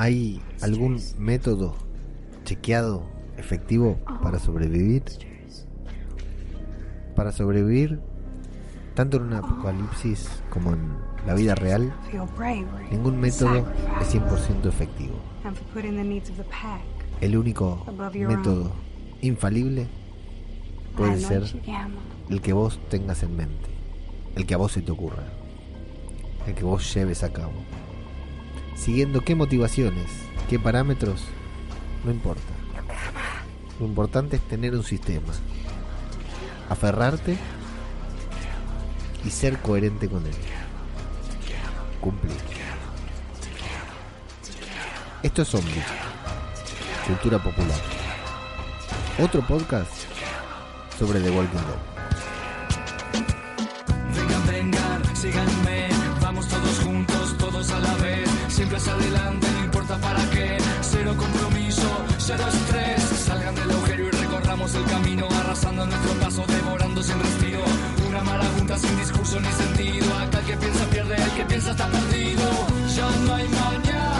¿Hay algún método chequeado, efectivo para sobrevivir? Para sobrevivir tanto en un apocalipsis como en la vida real, ningún método es 100% efectivo. El único método infalible puede ser el que vos tengas en mente, el que a vos se te ocurra, el que vos lleves a cabo. Siguiendo qué motivaciones, qué parámetros, no importa. Lo importante es tener un sistema, aferrarte y ser coherente con él. Cumplir. Esto es Zombie, cultura popular. Otro podcast sobre The Walking Dead. Hacia adelante, no importa para qué, cero compromiso, cero estrés, salgan del agujero y recorramos el camino, arrasando nuestro paso, devorando sin respiro, una marabunta sin discurso ni sentido, acá el que piensa pierde, el que piensa está perdido, ya no hay mañana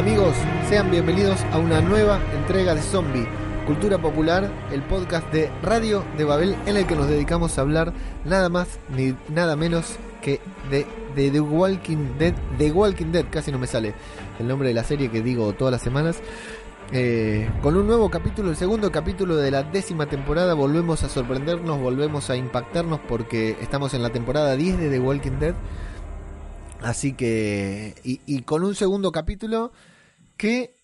amigos? Sean bienvenidos a una nueva entrega de Zombie, Cultura Popular, el podcast de Radio de Babel en el que nos dedicamos a hablar nada más ni nada menos que de, The Walking Dead. The Walking Dead, casi no me sale el nombre de la serie que digo todas las semanas. Eh, con un nuevo capítulo, el segundo capítulo de la décima temporada, volvemos a sorprendernos, volvemos a impactarnos porque estamos en la temporada 10 de The Walking Dead. Así que, y con un segundo capítulo que,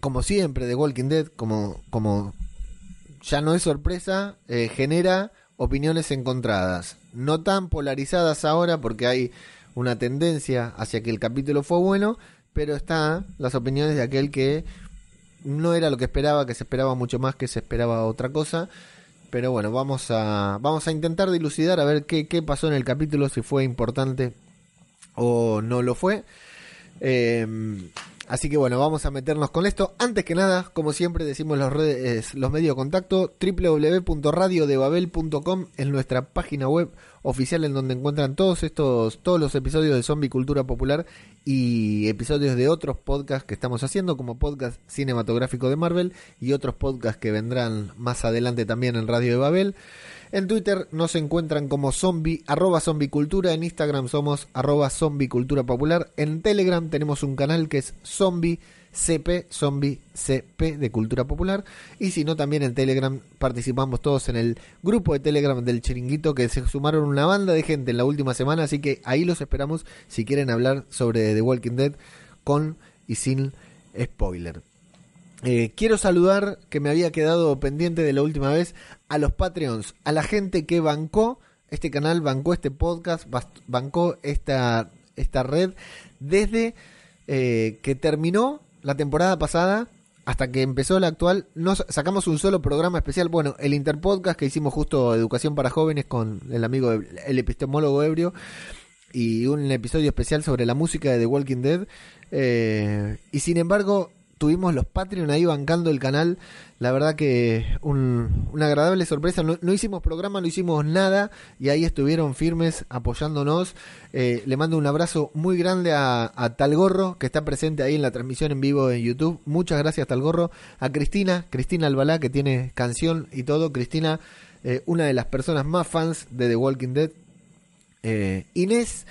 como siempre, The Walking Dead, como, como ya no es sorpresa, eh, genera opiniones encontradas. No tan polarizadas ahora porque hay una tendencia hacia que el capítulo fue bueno, pero están las opiniones de aquel que no era lo que esperaba, que se esperaba mucho más, que se esperaba otra cosa. Pero bueno, vamos a, vamos a intentar dilucidar a ver qué, qué pasó en el capítulo, si fue importante o no lo fue. Eh, así que bueno, vamos a meternos con esto. Antes que nada, como siempre decimos los redes, los medios de contacto, www.radiodebabel.com es nuestra página web oficial en donde encuentran todos estos, todos los episodios de Zombie Cultura Popular y episodios de otros podcasts que estamos haciendo, como podcast cinematográfico de Marvel y otros podcasts que vendrán más adelante también en Radio de Babel. En Twitter nos encuentran como zombie, arroba zombicultura, en Instagram somos arroba zombicultura popular, en Telegram tenemos un canal que es zombie CP, de cultura popular, y si no también en Telegram participamos todos en el grupo de Telegram del chiringuito que se sumaron una banda de gente en la última semana, así que ahí los esperamos si quieren hablar sobre The Walking Dead con y sin spoiler. Eh, quiero saludar, que me había quedado pendiente de la última vez, a los Patreons, a la gente que bancó este canal, bancó este podcast, bancó esta, esta red desde eh, que terminó la temporada pasada hasta que empezó la actual. Nos sacamos un solo programa especial, bueno, el Interpodcast que hicimos justo Educación para Jóvenes con el amigo, el epistemólogo ebrio y un episodio especial sobre la música de The Walking Dead. Eh, y sin embargo, tuvimos los Patreon ahí bancando el canal. La verdad que un- una agradable sorpresa. No, no hicimos programa, no hicimos nada y ahí estuvieron firmes apoyándonos. Eh, le mando un abrazo muy grande a, a Talgorro que está presente ahí en la transmisión en vivo en YouTube. Muchas gracias Talgorro. A Cristina, Cristina Albalá que tiene canción y todo. Cristina, eh, una de las personas más fans de The Walking Dead. Eh, Inés,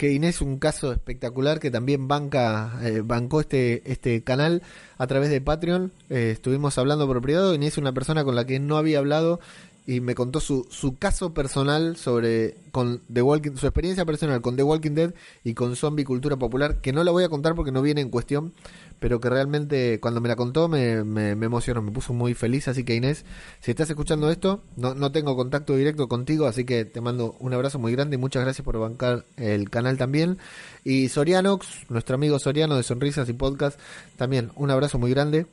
que Inés un caso espectacular que también banca, eh, bancó este, este canal a través de Patreon. Eh, estuvimos hablando por privado. Inés es una persona con la que no había hablado y me contó su, su caso personal sobre con The Walking, su experiencia personal con The Walking Dead y con zombie cultura popular, que no la voy a contar porque no viene en cuestión, pero que realmente cuando me la contó me, me, me emocionó, me puso muy feliz, así que Inés, si estás escuchando esto, no, no tengo contacto directo contigo, así que te mando un abrazo muy grande y muchas gracias por bancar el canal también. Y Sorianox, nuestro amigo Soriano de Sonrisas y Podcast, también un abrazo muy grande.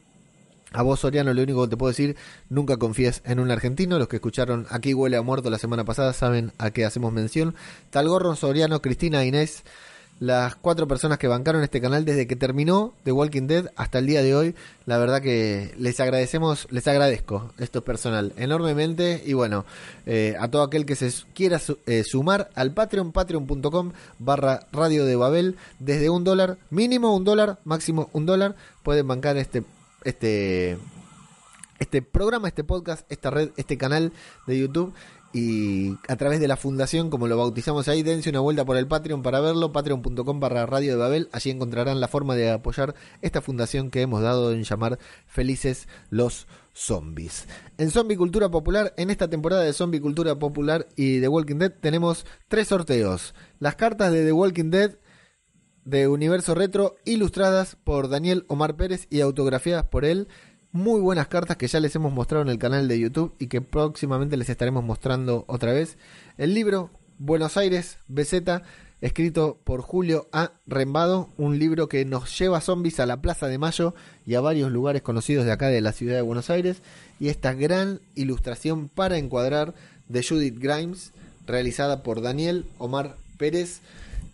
A vos, Soriano, lo único que te puedo decir, nunca confíes en un argentino. Los que escucharon Aquí huele a muerto la semana pasada saben a qué hacemos mención. Talgorro, Soriano, Cristina, Inés, las cuatro personas que bancaron este canal desde que terminó The Walking Dead hasta el día de hoy. La verdad que les agradecemos, les agradezco, esto es personal, enormemente. Y bueno, eh, a todo aquel que se quiera eh, sumar al Patreon, patreon.com barra radio de Babel, desde un dólar, mínimo un dólar, máximo un dólar, pueden bancar este este este programa, este podcast, esta red, este canal de YouTube y a través de la fundación, como lo bautizamos ahí, dense una vuelta por el Patreon para verlo, patreon.com barra Radio de Babel, allí encontrarán la forma de apoyar esta fundación que hemos dado en llamar Felices los Zombies. En Zombie Cultura Popular, en esta temporada de Zombie Cultura Popular y The Walking Dead, tenemos tres sorteos. Las cartas de The Walking Dead de Universo Retro, ilustradas por Daniel Omar Pérez y autografiadas por él. Muy buenas cartas que ya les hemos mostrado en el canal de YouTube y que próximamente les estaremos mostrando otra vez. El libro Buenos Aires BZ, escrito por Julio A. Rembado, un libro que nos lleva zombies a la Plaza de Mayo y a varios lugares conocidos de acá de la ciudad de Buenos Aires. Y esta gran ilustración para encuadrar de Judith Grimes, realizada por Daniel Omar Pérez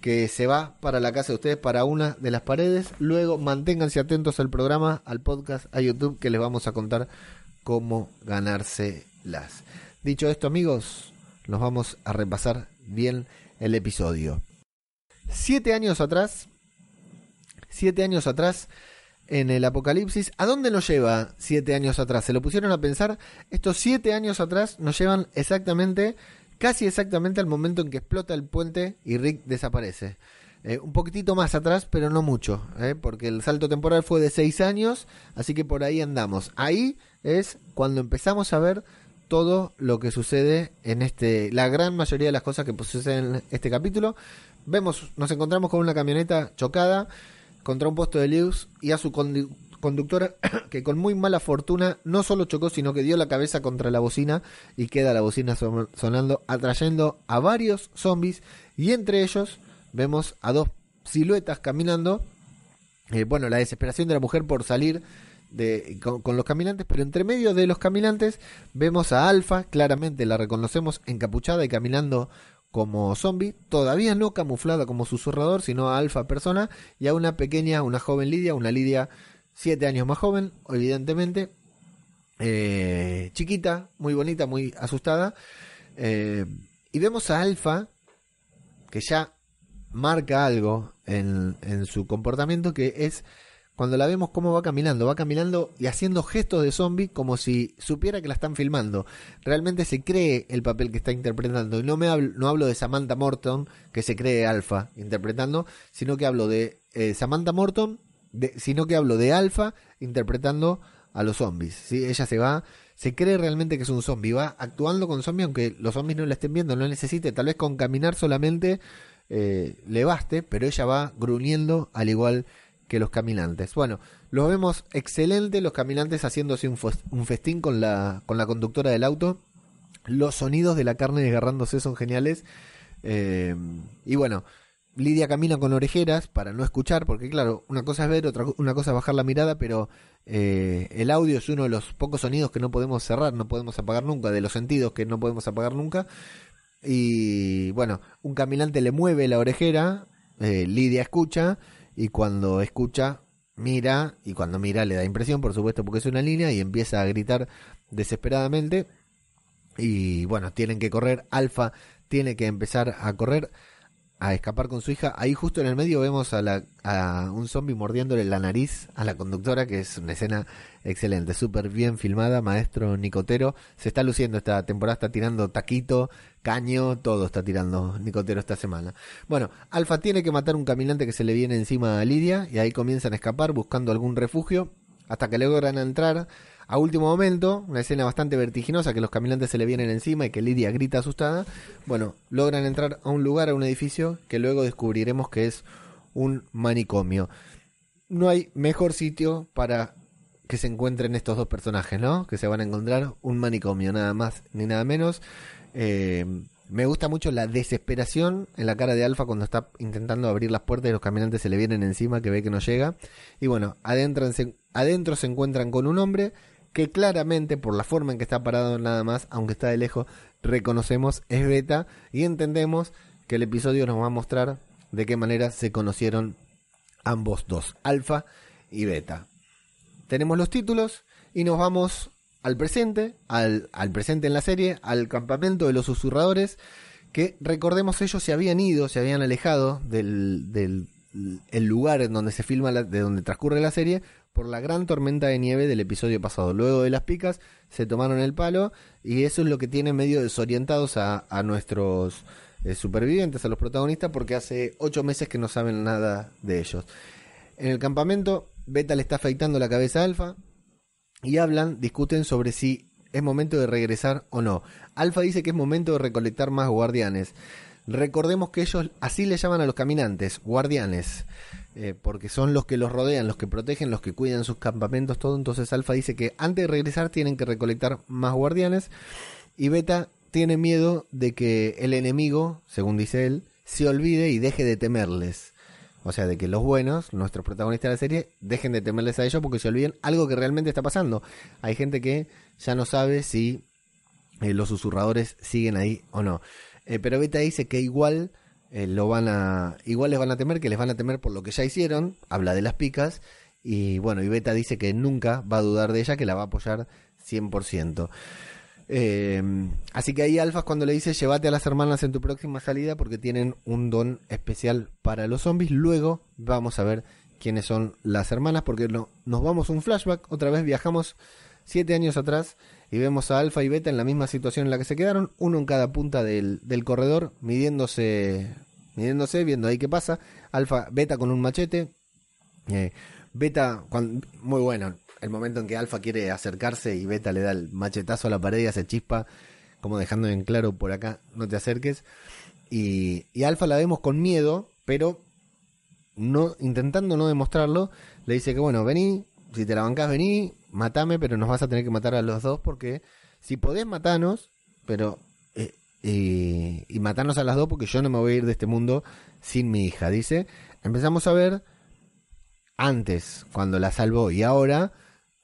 que se va para la casa de ustedes, para una de las paredes. Luego manténganse atentos al programa, al podcast, a YouTube, que les vamos a contar cómo ganárselas. Dicho esto, amigos, nos vamos a repasar bien el episodio. Siete años atrás, siete años atrás, en el apocalipsis, ¿a dónde nos lleva siete años atrás? ¿Se lo pusieron a pensar? Estos siete años atrás nos llevan exactamente casi exactamente al momento en que explota el puente y Rick desaparece. Eh, un poquitito más atrás, pero no mucho, eh, porque el salto temporal fue de 6 años, así que por ahí andamos. Ahí es cuando empezamos a ver todo lo que sucede en este, la gran mayoría de las cosas que suceden en este capítulo. Vemos, nos encontramos con una camioneta chocada contra un posto de luz y a su conductora que con muy mala fortuna no solo chocó, sino que dio la cabeza contra la bocina y queda la bocina son sonando, atrayendo a varios zombies y entre ellos vemos a dos siluetas caminando. Eh, bueno, la desesperación de la mujer por salir de, con, con, los caminantes, pero entre medio de los caminantes vemos a Alfa, claramente la reconocemos encapuchada y caminando como zombie, todavía no camuflada como susurrador, sino a Alfa persona, y a una pequeña, una joven Lidia, una Lidia siete años más joven, evidentemente, eh, chiquita, muy bonita, muy asustada, eh, y vemos a Alfa, que ya marca algo en, en, su comportamiento, que es cuando la vemos cómo va caminando, va caminando y haciendo gestos de zombie como si supiera que la están filmando. Realmente se cree el papel que está interpretando. Y no me hablo, no hablo de Samantha Morton, que se cree Alfa interpretando, sino que hablo de eh, Samantha Morton sino que hablo de Alfa interpretando a los zombies. ¿sí? Ella se va, se cree realmente que es un zombie, va actuando con zombie aunque los zombies no la estén viendo, no necesite, tal vez con caminar solamente eh, le baste, pero ella va gruñendo al igual que los caminantes. Bueno, los vemos excelente, los caminantes haciéndose un, un festín con la, con la conductora del auto. Los sonidos de la carne desgarrándose son geniales. Eh, y bueno, Lidia camina con orejeras para no escuchar, porque claro, una cosa es ver, otra una cosa es bajar la mirada, pero eh, el audio es uno de los pocos sonidos que no podemos cerrar, no podemos apagar nunca, de los sentidos que no podemos apagar nunca. Y bueno, un caminante le mueve la orejera, eh, Lidia escucha, y cuando escucha, mira, y cuando mira le da impresión, por supuesto, porque es una línea, y empieza a gritar desesperadamente. Y bueno, tienen que correr, Alfa tiene que empezar a correr a escapar con su hija. Ahí justo en el medio vemos a, la, a un zombie mordiéndole la nariz a la conductora, que es una escena excelente, súper bien filmada, maestro Nicotero. Se está luciendo esta temporada, está tirando taquito, caño, todo está tirando Nicotero esta semana. Bueno, Alfa tiene que matar un caminante que se le viene encima a Lidia y ahí comienzan a escapar buscando algún refugio hasta que logran entrar a último momento, una escena bastante vertiginosa que los caminantes se le vienen encima y que Lidia grita asustada, bueno, logran entrar a un lugar, a un edificio que luego descubriremos que es un manicomio. No hay mejor sitio para que se encuentren estos dos personajes, ¿no? Que se van a encontrar un manicomio, nada más ni nada menos. Eh, me gusta mucho la desesperación en la cara de Alfa cuando está intentando abrir las puertas y los caminantes se le vienen encima, que ve que no llega. Y bueno, adentro se, adentro se encuentran con un hombre que claramente, por la forma en que está parado nada más, aunque está de lejos, reconocemos es Beta y entendemos que el episodio nos va a mostrar de qué manera se conocieron ambos dos, Alfa y Beta. Tenemos los títulos y nos vamos al presente, al, al, presente en la serie, al campamento de los susurradores, que recordemos ellos se habían ido, se habían alejado del, del el lugar en donde se filma, la, de donde transcurre la serie, por la gran tormenta de nieve del episodio pasado. Luego de las picas se tomaron el palo y eso es lo que tiene medio desorientados a, nuestros eh, supervivientes, a los protagonistas, porque hace ocho meses que no saben nada de ellos. En el campamento, Beta le está afeitando la cabeza a Alfa, y hablan, discuten sobre si es momento de regresar o no. Alfa dice que es momento de recolectar más guardianes. Recordemos que ellos así le llaman a los caminantes, guardianes, eh, porque son los que los rodean, los que protegen, los que cuidan sus campamentos, todo. Entonces Alfa dice que antes de regresar tienen que recolectar más guardianes y Beta tiene miedo de que el enemigo, según dice él, se olvide y deje de temerles. O sea, de que los buenos, nuestros protagonistas de la serie, dejen de temerles a ellos porque se olviden algo que realmente está pasando. Hay gente que ya no sabe si eh, los susurradores siguen ahí o no. Eh, pero Beta dice que igual eh, lo van a, igual les van a temer, que les van a temer por lo que ya hicieron. Habla de las picas y bueno, y Beta dice que nunca va a dudar de ella, que la va a apoyar 100%. Eh, así que ahí Alfas cuando le dice llévate a las hermanas en tu próxima salida porque tienen un don especial para los zombies. Luego vamos a ver quiénes son las hermanas porque no, nos vamos un flashback. Otra vez viajamos siete años atrás y vemos a Alfa y Beta en la misma situación en la que se quedaron, uno en cada punta del, del corredor, midiéndose, midiéndose, viendo ahí qué pasa. Alfa, Beta con un machete. Eh, Beta, muy bueno, el momento en que Alfa quiere acercarse y Beta le da el machetazo a la pared y hace chispa, como dejando en claro por acá, no te acerques. Y, y Alfa la vemos con miedo, pero no intentando no demostrarlo, le dice que bueno, vení, si te la bancás, vení, matame, pero nos vas a tener que matar a los dos porque si podés matarnos, pero eh, eh, y matarnos a las dos porque yo no me voy a ir de este mundo sin mi hija, dice. Empezamos a ver antes cuando la salvó y ahora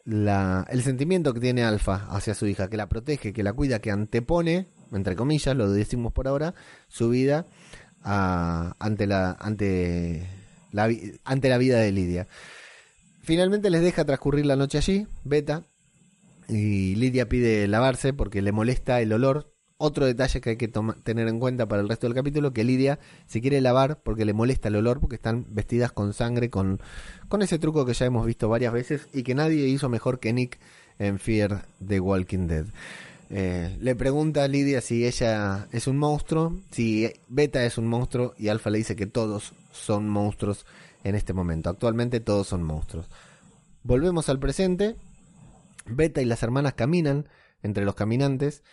la, el sentimiento que tiene Alfa hacia su hija, que la protege, que la cuida, que antepone, entre comillas, lo decimos por ahora, su vida a, ante, la, ante, la, ante la vida de Lidia. Finalmente les deja transcurrir la noche allí, Beta, y Lidia pide lavarse porque le molesta el olor otro detalle que hay que tener en cuenta para el resto del capítulo, que Lidia se quiere lavar porque le molesta el olor, porque están vestidas con sangre, con, con ese truco que ya hemos visto varias veces y que nadie hizo mejor que Nick en Fear the Walking Dead. Eh, le pregunta a Lidia si ella es un monstruo, si Beta es un monstruo y Alfa le dice que todos son monstruos en este momento. Actualmente todos son monstruos. Volvemos al presente. Beta y las hermanas caminan entre los caminantes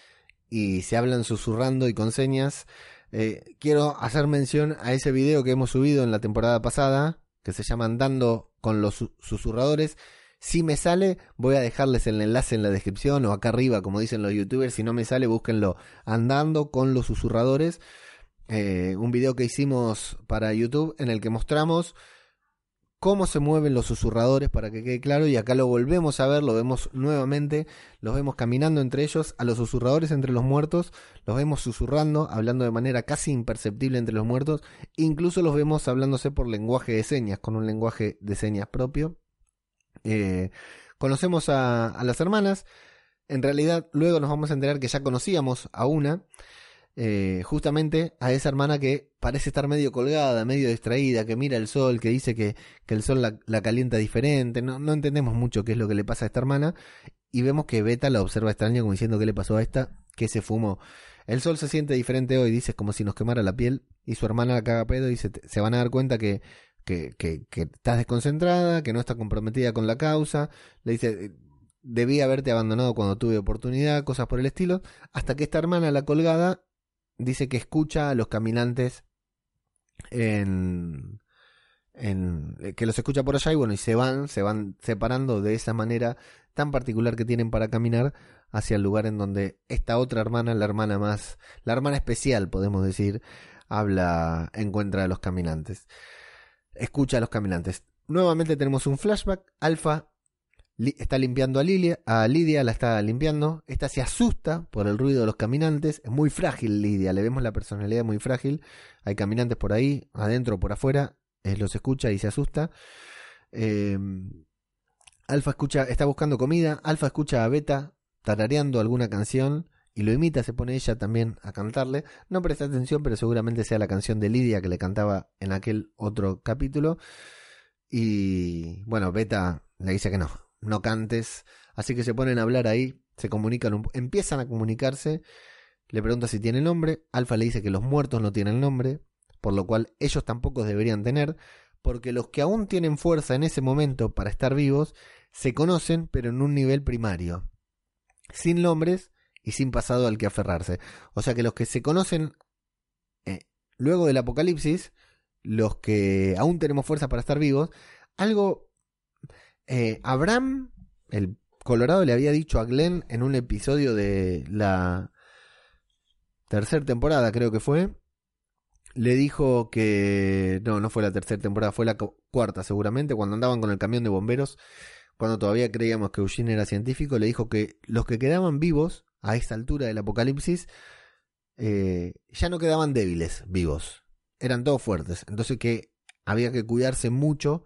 y se hablan susurrando y con señas. Eh, quiero hacer mención a ese video que hemos subido en la temporada pasada, que se llama Andando con los susurradores. Si me sale, voy a dejarles el enlace en la descripción o acá arriba, como dicen los youtubers. Si no me sale, búsquenlo. Andando con los susurradores. Eh, un video que hicimos para YouTube en el que mostramos cómo se mueven los susurradores para que quede claro y acá lo volvemos a ver, lo vemos nuevamente, los vemos caminando entre ellos, a los susurradores entre los muertos, los vemos susurrando, hablando de manera casi imperceptible entre los muertos, incluso los vemos hablándose por lenguaje de señas, con un lenguaje de señas propio. Eh, conocemos a, a las hermanas, en realidad luego nos vamos a enterar que ya conocíamos a una, eh, justamente a esa hermana que parece estar medio colgada, medio distraída, que mira el sol, que dice que, el sol la, calienta diferente. No, entendemos mucho qué es lo que le pasa a esta hermana. Y vemos que Beta la observa extraña como diciendo qué le pasó a esta, que se fumó. El sol se siente diferente hoy, dice, como si nos quemara la piel. Y su hermana la caga pedo y dice, se van a dar cuenta que, que, que, que estás desconcentrada, que no está comprometida con la causa. Le dice, debí haberte abandonado cuando tuve oportunidad, cosas por el estilo, hasta que esta hermana, la colgada, dice que escucha a los caminantes en, en que los escucha por allá y bueno, y se van, se van separando de esa manera tan particular que tienen para caminar hacia el lugar en donde esta otra hermana, la hermana más, la hermana especial, podemos decir, habla, encuentra a los caminantes. Escucha a los caminantes. Nuevamente tenemos un flashback. Alfa está limpiando a Lilia, a Lidia la está limpiando. Esta se asusta por el ruido de los caminantes. Es muy frágil Lidia, le vemos la personalidad muy frágil. Hay caminantes por ahí, adentro, por afuera. Él los escucha y se asusta. Eh, Alfa escucha, está buscando comida. Alfa escucha a Beta tarareando alguna canción y lo imita, se pone ella también a cantarle. No presta atención, pero seguramente sea la canción de Lidia que le cantaba en aquel otro capítulo. Y bueno, Beta le dice que no, no cantes. Así que se ponen a hablar ahí, se comunican, empiezan a comunicarse. Le pregunta si tiene nombre. Alfa le dice que los muertos no tienen nombre, por lo cual ellos tampoco deberían tener, porque los que aún tienen fuerza en ese momento para estar vivos se conocen, pero en un nivel primario, sin nombres y sin pasado al que aferrarse. O sea que los que se conocen eh, luego del apocalipsis, los que aún tenemos fuerza para estar vivos, algo eh, Abraham, el Colorado, le había dicho a Glenn en un episodio de la tercera temporada, creo que fue. Le dijo que. No, no fue la tercera temporada, fue la cuarta seguramente, cuando andaban con el camión de bomberos, cuando todavía creíamos que Eugene era científico, le dijo que los que quedaban vivos a esta altura del apocalipsis eh, ya no quedaban débiles vivos, eran todos fuertes. Entonces que había que cuidarse mucho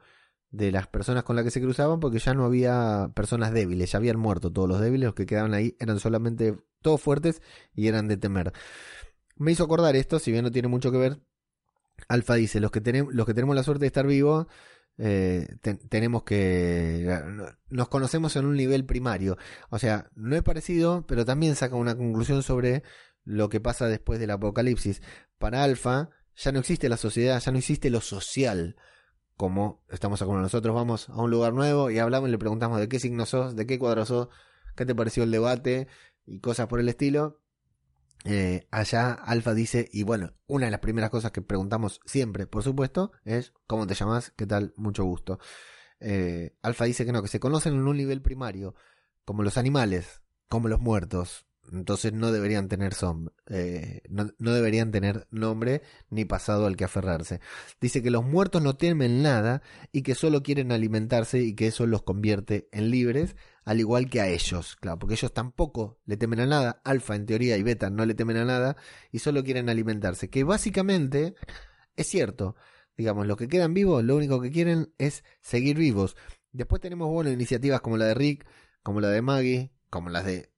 de las personas con las que se cruzaban porque ya no había personas débiles, ya habían muerto todos los débiles, los que quedaban ahí eran solamente todos fuertes y eran de temer. Me hizo acordar esto, si bien no tiene mucho que ver. Alfa dice, los que, tenemos, los que tenemos la suerte de estar vivos, eh, tenemos que... Nos conocemos en un nivel primario. O sea, no es parecido, pero también saca una conclusión sobre lo que pasa después del apocalipsis. Para Alfa, ya no existe la sociedad, ya no existe lo social como estamos acá nosotros, vamos a un lugar nuevo y hablamos y le preguntamos de qué signo sos, de qué cuadro sos, qué te pareció el debate y cosas por el estilo. Eh, allá Alfa dice, y bueno, una de las primeras cosas que preguntamos siempre, por supuesto, es ¿cómo te llamas? ¿Qué tal? Mucho gusto. Eh, Alfa dice que no, que se conocen en un nivel primario, como los animales, como los muertos, entonces no deberían tener eh, no, deberían tener nombre ni pasado al que aferrarse. Dice que los muertos no temen nada y que solo quieren alimentarse y que eso los convierte en libres, al igual que a ellos, claro, porque ellos tampoco le temen a nada, alfa en teoría y beta no le temen a nada y solo quieren alimentarse, que básicamente es cierto, digamos, los que quedan vivos lo único que quieren es seguir vivos. Después tenemos, bueno, iniciativas como la de Rick, como la de Maggie, como las de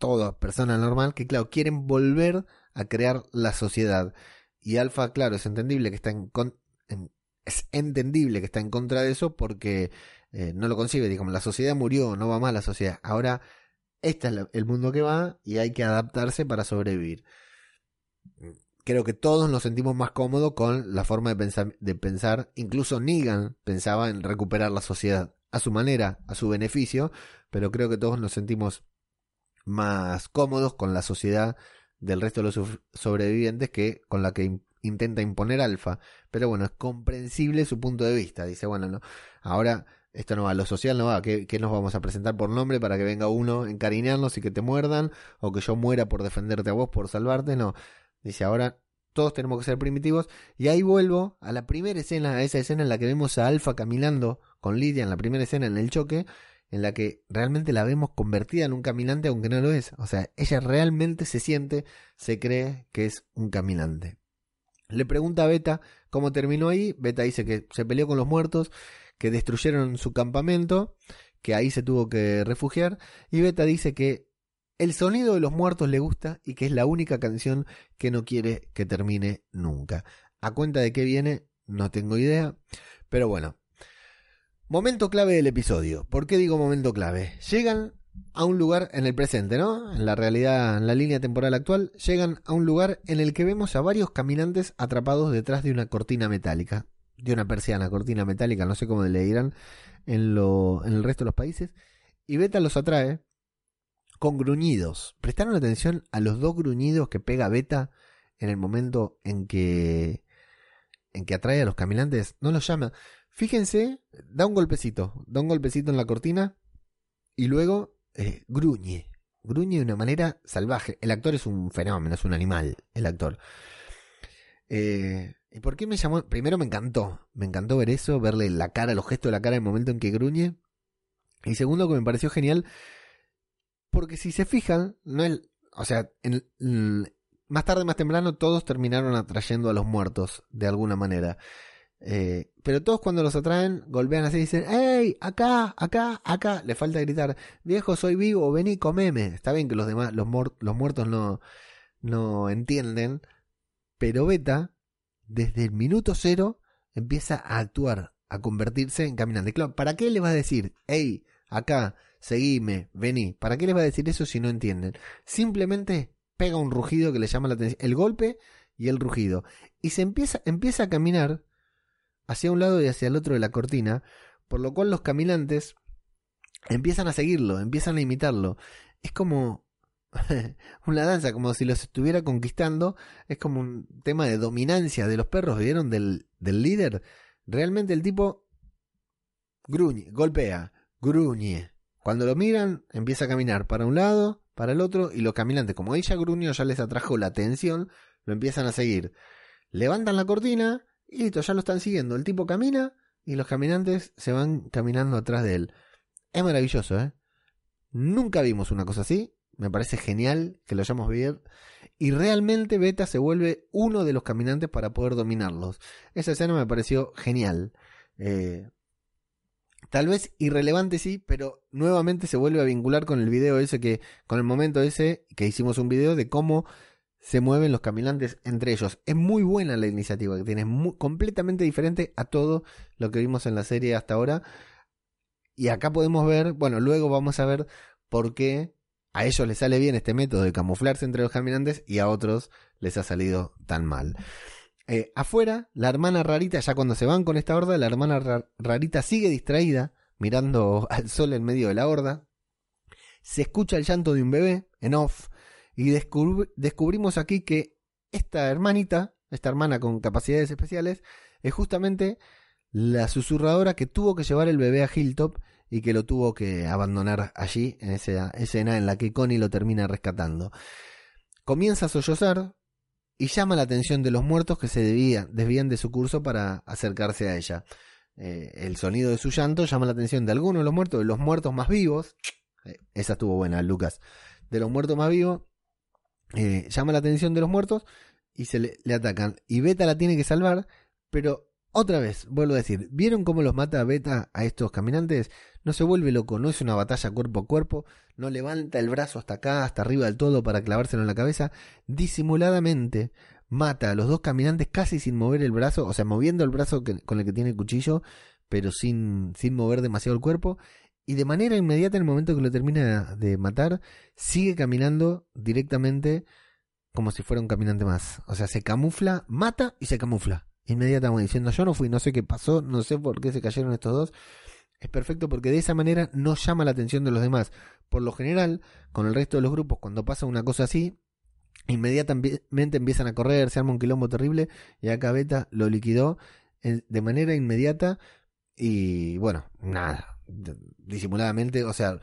toda persona normal que, claro, quieren volver a crear la sociedad. Y Alfa, claro, es entendible que está en, es entendible que está en contra de eso porque eh, no lo concibe. Digamos, la sociedad murió, no va mal la sociedad. Ahora, este es el mundo que va y hay que adaptarse para sobrevivir. Creo que todos nos sentimos más cómodos con la forma de pensar, de pensar. Incluso Negan pensaba en recuperar la sociedad a su manera, a su beneficio, pero creo que todos nos sentimos más cómodos con la sociedad del resto de los sobrevivientes que con la que intenta imponer Alfa. Pero bueno, es comprensible su punto de vista. Dice, bueno, no, ahora esto no va, lo social no va, ¿qué, nos vamos a presentar por nombre para que venga uno encariñarnos y que te muerdan? O que yo muera por defenderte a vos, por salvarte, no. Dice, ahora todos tenemos que ser primitivos. Y ahí vuelvo a la primera escena, a esa escena en la que vemos a Alfa caminando con Lidia, en la primera escena en el choque, en la que realmente la vemos convertida en un caminante aunque no lo es. O sea, ella realmente se siente, se cree que es un caminante. Le pregunta a Beta cómo terminó ahí. Beta dice que se peleó con los muertos, que destruyeron su campamento, que ahí se tuvo que refugiar. Y Beta dice que el sonido de los muertos le gusta y que es la única canción que no quiere que termine nunca. A cuenta de qué viene, no tengo idea. Pero bueno, Momento clave del episodio. ¿Por qué digo momento clave? Llegan a un lugar en el presente, ¿no? En la realidad, en la línea temporal actual, llegan a un lugar en el que vemos a varios caminantes atrapados detrás de una cortina metálica. De una persiana, cortina metálica, no sé cómo le dirán en, lo, en el resto de los países. Y Beta los atrae con gruñidos. ¿Prestaron atención a los dos gruñidos que pega Beta en el momento en que en que atrae a los caminantes? No los llama. Fíjense, da un golpecito, da un golpecito en la cortina y luego eh, gruñe. Gruñe de una manera salvaje. El actor es un fenómeno, es un animal, el actor. Eh, ¿Y por qué me llamó? Primero me encantó, me encantó ver eso, verle la cara, los gestos de la cara en el momento en que gruñe. Y segundo que me pareció genial, porque si se fijan, no es, o sea, en, más tarde, más temprano, todos terminaron atrayendo a los muertos, de alguna manera. Eh, pero todos cuando los atraen, golpean así y dicen, ¡Ey! Acá, acá, acá. Le falta gritar, viejo, soy vivo, vení, comeme. Está bien que los demás, los, los muertos no, no entienden. Pero Beta, desde el minuto cero, empieza a actuar, a convertirse en caminante. Claro, ¿para qué le va a decir, hey, acá, seguime, vení? ¿Para qué le va a decir eso si no entienden? Simplemente pega un rugido que le llama la atención, el golpe y el rugido. Y se empieza, empieza a caminar hacia un lado y hacia el otro de la cortina, por lo cual los caminantes empiezan a seguirlo, empiezan a imitarlo. Es como una danza, como si los estuviera conquistando. Es como un tema de dominancia de los perros, ¿vieron? Del, líder. Realmente el tipo gruñe, golpea, gruñe. Cuando lo miran, empieza a caminar para un lado, para el otro, y los caminantes, como ella gruñó, ya les atrajo la atención, lo empiezan a seguir. Levantan la cortina, y listo, ya lo están siguiendo. El tipo camina y los caminantes se van caminando atrás de él. Es maravilloso, ¿eh? Nunca vimos una cosa así. Me parece genial que lo hayamos visto. Y realmente Beta se vuelve uno de los caminantes para poder dominarlos. Esa escena me pareció genial. Eh, tal vez irrelevante sí, pero nuevamente se vuelve a vincular con el video ese que, con el momento ese que hicimos un video de cómo se mueven los caminantes entre ellos. Es muy buena la iniciativa que tiene, muy, completamente diferente a todo lo que vimos en la serie hasta ahora. Y acá podemos ver, bueno, luego vamos a ver por qué a ellos les sale bien este método de camuflarse entre los caminantes y a otros les ha salido tan mal. Eh, afuera, la hermana rarita, ya cuando se van con esta horda, la hermana rarita sigue distraída, mirando al sol en medio de la horda. Se escucha el llanto de un bebé en off y descubrimos aquí que esta hermanita, esta hermana con capacidades especiales, es justamente la susurradora que tuvo que llevar el bebé a Hilltop y que lo tuvo que abandonar allí, en esa escena en la que Connie lo termina rescatando. Comienza a sollozar y llama la atención de los muertos que se desvían de su curso para acercarse a ella. Eh, el sonido de su llanto llama la atención de algunos de los muertos, de los muertos más vivos. Eh, esa estuvo buena, Lucas. De los muertos más vivos, eh, llama la atención de los muertos y se le, atacan. Y Beta la tiene que salvar, pero otra vez, vuelvo a decir, ¿vieron cómo los mata Beta a estos caminantes? No se vuelve loco, no es una batalla cuerpo a cuerpo, no levanta el brazo hasta acá, hasta arriba del todo para clavárselo en la cabeza, disimuladamente mata a los dos caminantes casi sin mover el brazo, o sea, moviendo el brazo con el que tiene el cuchillo, pero sin, sin mover demasiado el cuerpo, y de manera inmediata, en el momento que lo termina de matar, sigue caminando directamente como si fuera un caminante más. O sea, se camufla, mata y se camufla. Inmediatamente diciendo, yo no fui, no sé qué pasó, no sé por qué se cayeron estos dos. Es perfecto porque de esa manera no llama la atención de los demás. Por lo general, con el resto de los grupos, cuando pasa una cosa así, inmediatamente empiezan a correr, se arma un quilombo terrible y acá Beta lo liquidó de manera inmediata y bueno, nada, disimuladamente, o sea,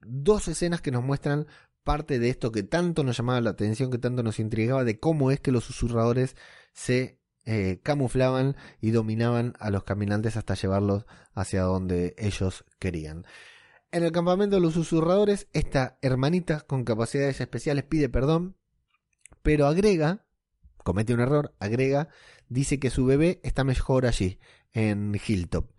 dos escenas que nos muestran parte de esto que tanto nos llamaba la atención, que tanto nos intrigaba, de cómo es que los susurradores se eh, camuflaban y dominaban a los caminantes hasta llevarlos hacia donde ellos querían. En el campamento de los susurradores, esta hermanita con capacidades especiales pide perdón, pero agrega, comete un error, agrega, dice que su bebé está mejor allí, en Hilltop.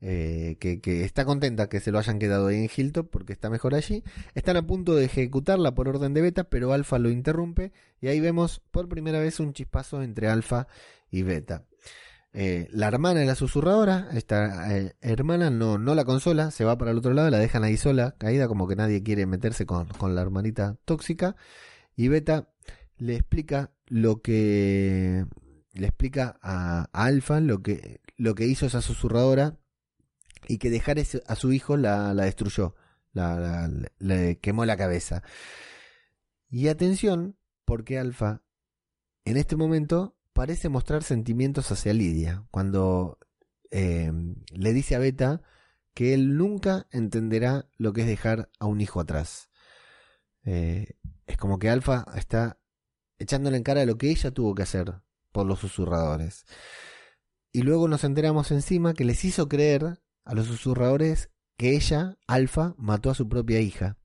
Eh, que, está contenta que se lo hayan quedado ahí en Hilltop porque está mejor allí. Están a punto de ejecutarla por orden de beta, pero Alpha lo interrumpe y ahí vemos por primera vez un chispazo entre Alpha y beta. Eh, la hermana de la susurradora, esta eh, hermana no, no la consola, se va para el otro lado, la dejan ahí sola, caída como que nadie quiere meterse con, la hermanita tóxica. Y Beta le explica lo que le explica a, a Alfa lo que, lo que hizo esa susurradora y que dejar a su hijo la, la destruyó. la, le quemó la cabeza. Y atención, porque Alfa en este momento parece mostrar sentimientos hacia Lidia, cuando eh, le dice a Beta que él nunca entenderá lo que es dejar a un hijo atrás. Eh, es como que Alfa está echándole en cara lo que ella tuvo que hacer por los susurradores. Y luego nos enteramos encima que les hizo creer a los susurradores que ella, Alfa, mató a su propia hija.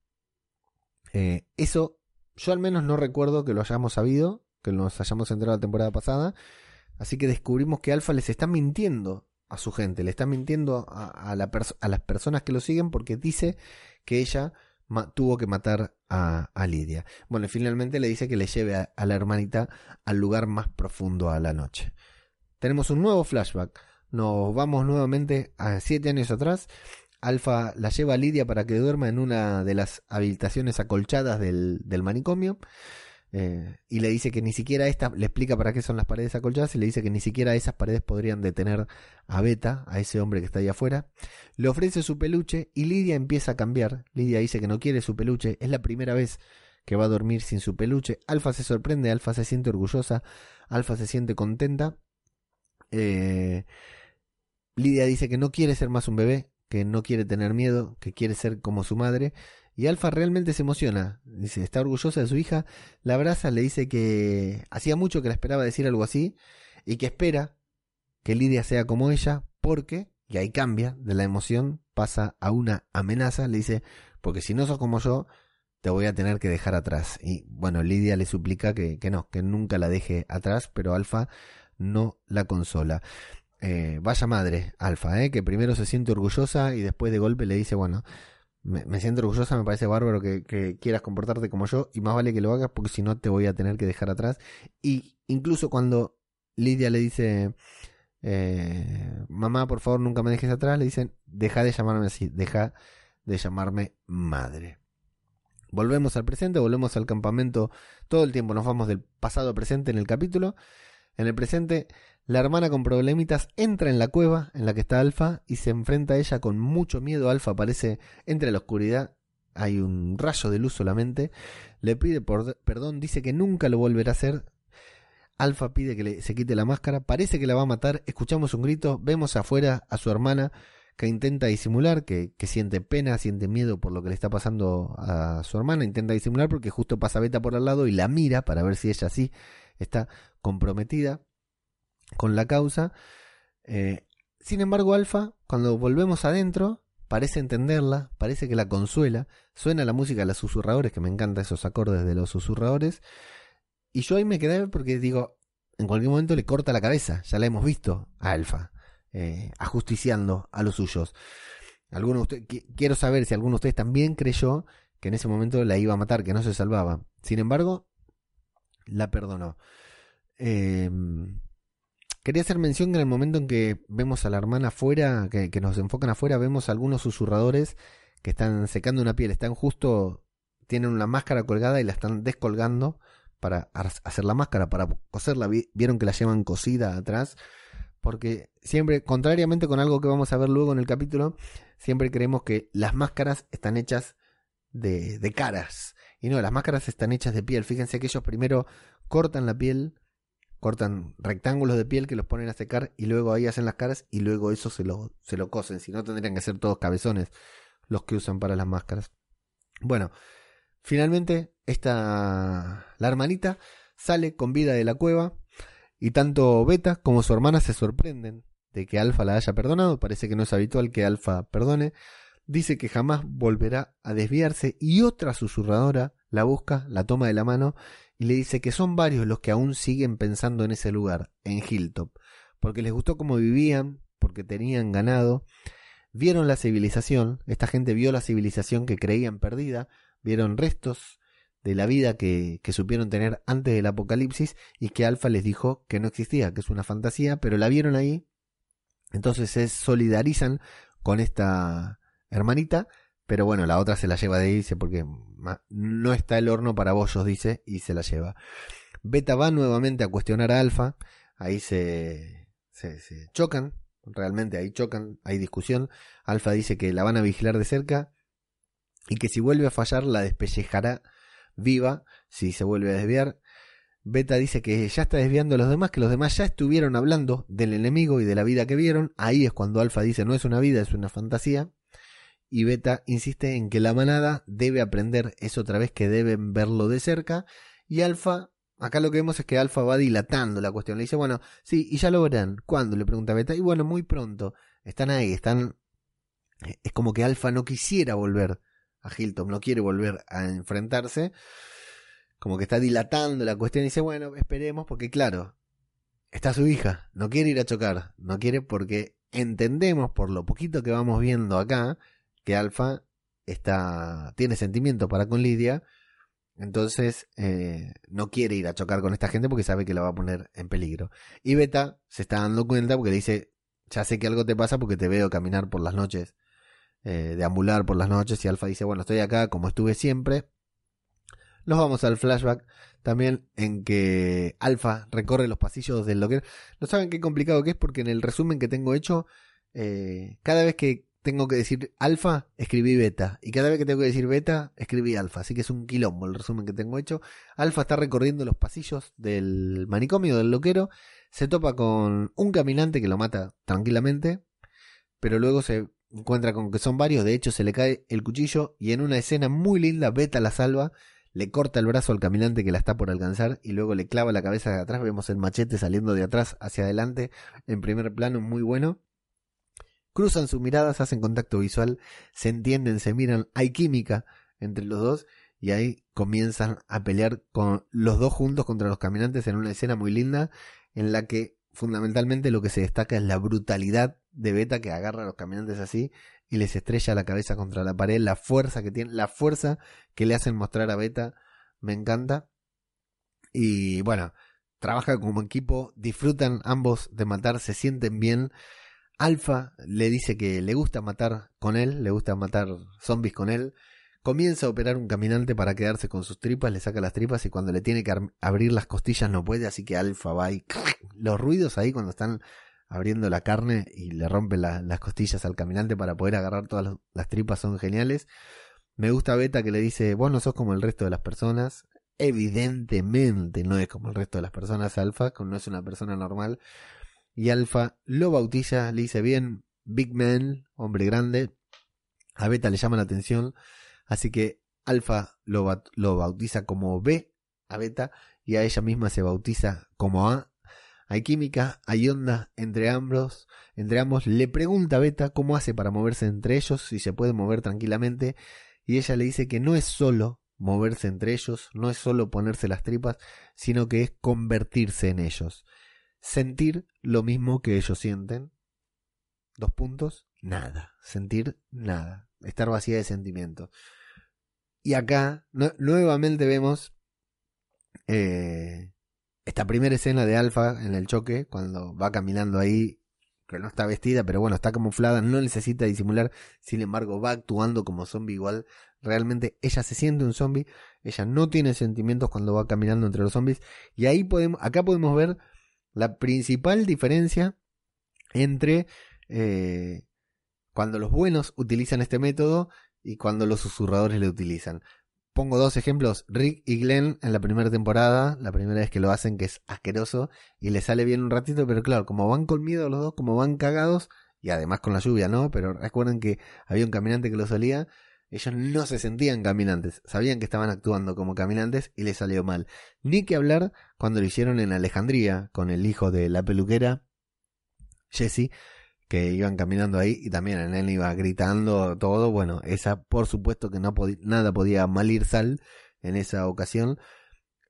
Eh, eso yo al menos no recuerdo que lo hayamos sabido, que nos hayamos enterado la temporada pasada. Así que descubrimos que Alfa les está mintiendo a su gente, le está mintiendo a, las personas que lo siguen porque dice que ella tuvo que matar a, Lidia. Bueno, y finalmente le dice que le lleve a la hermanita al lugar más profundo a la noche. Tenemos un nuevo flashback. Nos vamos nuevamente a siete años atrás. Alfa la lleva a Lidia para que duerma en una de las habitaciones acolchadas del, del manicomio. Eh, y le dice que ni siquiera esta, le explica para qué son las paredes acolchadas y le dice que ni siquiera esas paredes podrían detener a Beta, a ese hombre que está ahí afuera. Le ofrece su peluche y Lidia empieza a cambiar. Lidia dice que no quiere su peluche, es la primera vez que va a dormir sin su peluche. Alfa se sorprende, Alfa se siente orgullosa, Alfa se siente contenta. Eh, Lidia dice que no quiere ser más un bebé, que no quiere tener miedo, que quiere ser como su madre. Y Alfa realmente se emociona. Dice, está orgullosa de su hija. La abraza, le dice que hacía mucho que la esperaba decir algo así y que espera que Lidia sea como ella porque, y ahí cambia de la emoción, pasa a una amenaza. Le dice, porque si no sos como yo, te voy a tener que dejar atrás. Y bueno, Lidia le suplica que, que no, que nunca la deje atrás, pero Alfa no la consola. Eh, vaya madre, Alfa, eh, que primero se siente orgullosa y después de golpe le dice, bueno, me, siento orgullosa, me parece bárbaro que, quieras comportarte como yo y más vale que lo hagas porque si no te voy a tener que dejar atrás. Y incluso cuando Lidia le dice, eh, mamá, por favor, nunca me dejes atrás, le dicen, deja de llamarme así, deja de llamarme madre. Volvemos al presente, volvemos al campamento, todo el tiempo nos vamos del pasado presente en el capítulo. En el presente, la hermana con problemitas entra en la cueva en la que está Alfa y se enfrenta a ella con mucho miedo. Alfa aparece entre la oscuridad, hay un rayo de luz solamente. Le pide por, perdón, dice que nunca lo volverá a hacer. Alfa pide que le, se quite la máscara, parece que la va a matar. Escuchamos un grito, vemos afuera a su hermana que intenta disimular, que, que siente pena, siente miedo por lo que le está pasando a su hermana. Intenta disimular porque justo pasa Beta por al lado y la mira para ver si ella sí está comprometida con la causa. Eh, sin embargo, Alfa, cuando volvemos adentro, parece entenderla, parece que la consuela. Suena la música de los susurradores, que me encantan esos acordes de los susurradores. Y yo ahí me quedé porque digo, en cualquier momento le corta la cabeza. Ya la hemos visto a Alfa, eh, ajusticiando a los suyos. Alguno de ustedes, qui- quiero saber si alguno de ustedes también creyó que en ese momento la iba a matar, que no se salvaba. Sin embargo, la perdonó. Eh, quería hacer mención que en el momento en que vemos a la hermana afuera, que, nos enfocan afuera, vemos algunos susurradores que están secando una piel, están justo, tienen una máscara colgada y la están descolgando para ar- hacer la máscara, para coserla. Vi- Vieron que la llevan cosida atrás, porque siempre, contrariamente con algo que vamos a ver luego en el capítulo, siempre creemos que las máscaras están hechas de, de caras. Y no, las máscaras están hechas de piel. Fíjense que ellos primero cortan la piel, cortan rectángulos de piel que los ponen a secar y luego ahí hacen las caras y luego eso se lo, se lo cosen. Si no, tendrían que ser todos cabezones los que usan para las máscaras. Bueno, finalmente esta la hermanita sale con vida de la cueva y tanto Beta como su hermana se sorprenden de que Alfa la haya perdonado. Parece que no es habitual que Alfa perdone. Dice que jamás volverá a desviarse y otra susurradora la busca, la toma de la mano y le dice que son varios los que aún siguen pensando en ese lugar, en Hilltop, porque les gustó cómo vivían, porque tenían ganado, vieron la civilización, esta gente vio la civilización que creían perdida, vieron restos de la vida que, que supieron tener antes del apocalipsis y que Alfa les dijo que no existía, que es una fantasía, pero la vieron ahí, entonces se solidarizan con esta hermanita, pero bueno, la otra se la lleva de ahí, porque no está el horno para bollos, dice, y se la lleva. Beta va nuevamente a cuestionar a Alfa, ahí se, se, se chocan, realmente ahí chocan, hay discusión. Alfa dice que la van a vigilar de cerca y que si vuelve a fallar la despellejará viva si se vuelve a desviar. Beta dice que ya está desviando a los demás, que los demás ya estuvieron hablando del enemigo y de la vida que vieron. Ahí es cuando Alfa dice no es una vida, es una fantasía. Y Beta insiste en que la manada debe aprender eso otra vez, que deben verlo de cerca. Y Alfa, acá lo que vemos es que Alfa va dilatando la cuestión. Le dice, bueno, sí, y ya lo verán. ¿Cuándo? Le pregunta Beta. Y bueno, muy pronto. Están ahí, están... Es como que Alfa no quisiera volver a Hilton, no quiere volver a enfrentarse como que está dilatando la cuestión y dice, bueno, esperemos porque claro, está su hija, no quiere ir a chocar, no quiere porque entendemos por lo poquito que vamos viendo acá que Alfa está tiene sentimiento para con Lidia, entonces eh, no quiere ir a chocar con esta gente porque sabe que la va a poner en peligro. Y Beta se está dando cuenta porque le dice, ya sé que algo te pasa porque te veo caminar por las noches, eh, deambular por las noches y Alfa dice, bueno, estoy acá como estuve siempre, nos vamos al flashback también en que Alpha recorre los pasillos del locker. No saben qué complicado que es porque en el resumen que tengo hecho, eh, cada vez que tengo que decir alfa, escribí beta. Y cada vez que tengo que decir beta, escribí alfa. Así que es un quilombo el resumen que tengo hecho. Alfa está recorriendo los pasillos del manicomio del loquero. Se topa con un caminante que lo mata tranquilamente. Pero luego se encuentra con que son varios. De hecho, se le cae el cuchillo. Y en una escena muy linda, beta la salva le corta el brazo al caminante que la está por alcanzar y luego le clava la cabeza de atrás. Vemos el machete saliendo de atrás hacia adelante en primer plano, muy bueno. Cruzan sus miradas, hacen contacto visual, se entienden, se miran, hay química entre los dos y ahí comienzan a pelear con los dos juntos contra los caminantes en una escena muy linda en la que fundamentalmente lo que se destaca es la brutalidad de Beta que agarra a los caminantes así y les estrella la cabeza contra la pared, la fuerza que tiene, la fuerza que le hacen mostrar a Beta, me encanta. Y bueno, trabaja como equipo, disfrutan ambos de matar, se sienten bien. Alfa le dice que le gusta matar con él, le gusta matar zombies con él. Comienza a operar un caminante para quedarse con sus tripas, le saca las tripas y cuando le tiene que abrir las costillas no puede, así que Alfa va y los ruidos ahí cuando están abriendo la carne y le rompe las costillas al caminante para poder agarrar todas las tripas son geniales. Me gusta Beta que le dice, vos no sos como el resto de las personas. Evidentemente no es como el resto de las personas Alfa, no es una persona normal. Y Alfa lo bautiza, le dice bien, Big Man, hombre grande. A Beta le llama la atención, así que Alfa lo, bautiza como B a Beta y a ella misma se bautiza como A hay química, hay onda entre ambos, entre ambos. Le pregunta a Beta cómo hace para moverse entre ellos, si se puede mover tranquilamente, y ella le dice que no es solo moverse entre ellos, no es solo ponerse las tripas, sino que es convertirse en ellos. Sentir lo mismo que ellos sienten. Dos puntos, nada. Sentir nada. Estar vacía de sentimiento. Y acá nuevamente vemos eh, esta primera escena de Alfa en el choque, cuando va caminando ahí, que no está vestida, pero bueno, está camuflada, no necesita disimular, sin embargo va actuando como zombie igual. Realmente ella se siente un zombie, ella no tiene sentimientos cuando va caminando entre los zombies. Y ahí podemos, acá podemos ver la principal diferencia entre eh, cuando los buenos utilizan este método y cuando los susurradores le utilizan pongo dos ejemplos, Rick y Glenn en la primera temporada, la primera vez que lo hacen que es asqueroso y le sale bien un ratito, pero claro, como van con miedo los dos, como van cagados y además con la lluvia, ¿no? Pero recuerden que había un caminante que lo solía, ellos no se sentían caminantes, sabían que estaban actuando como caminantes y les salió mal. Ni que hablar cuando lo hicieron en Alejandría con el hijo de la peluquera, Jesse, que iban caminando ahí y también en él iba gritando todo. Bueno, esa por supuesto que no nada podía mal ir sal en esa ocasión.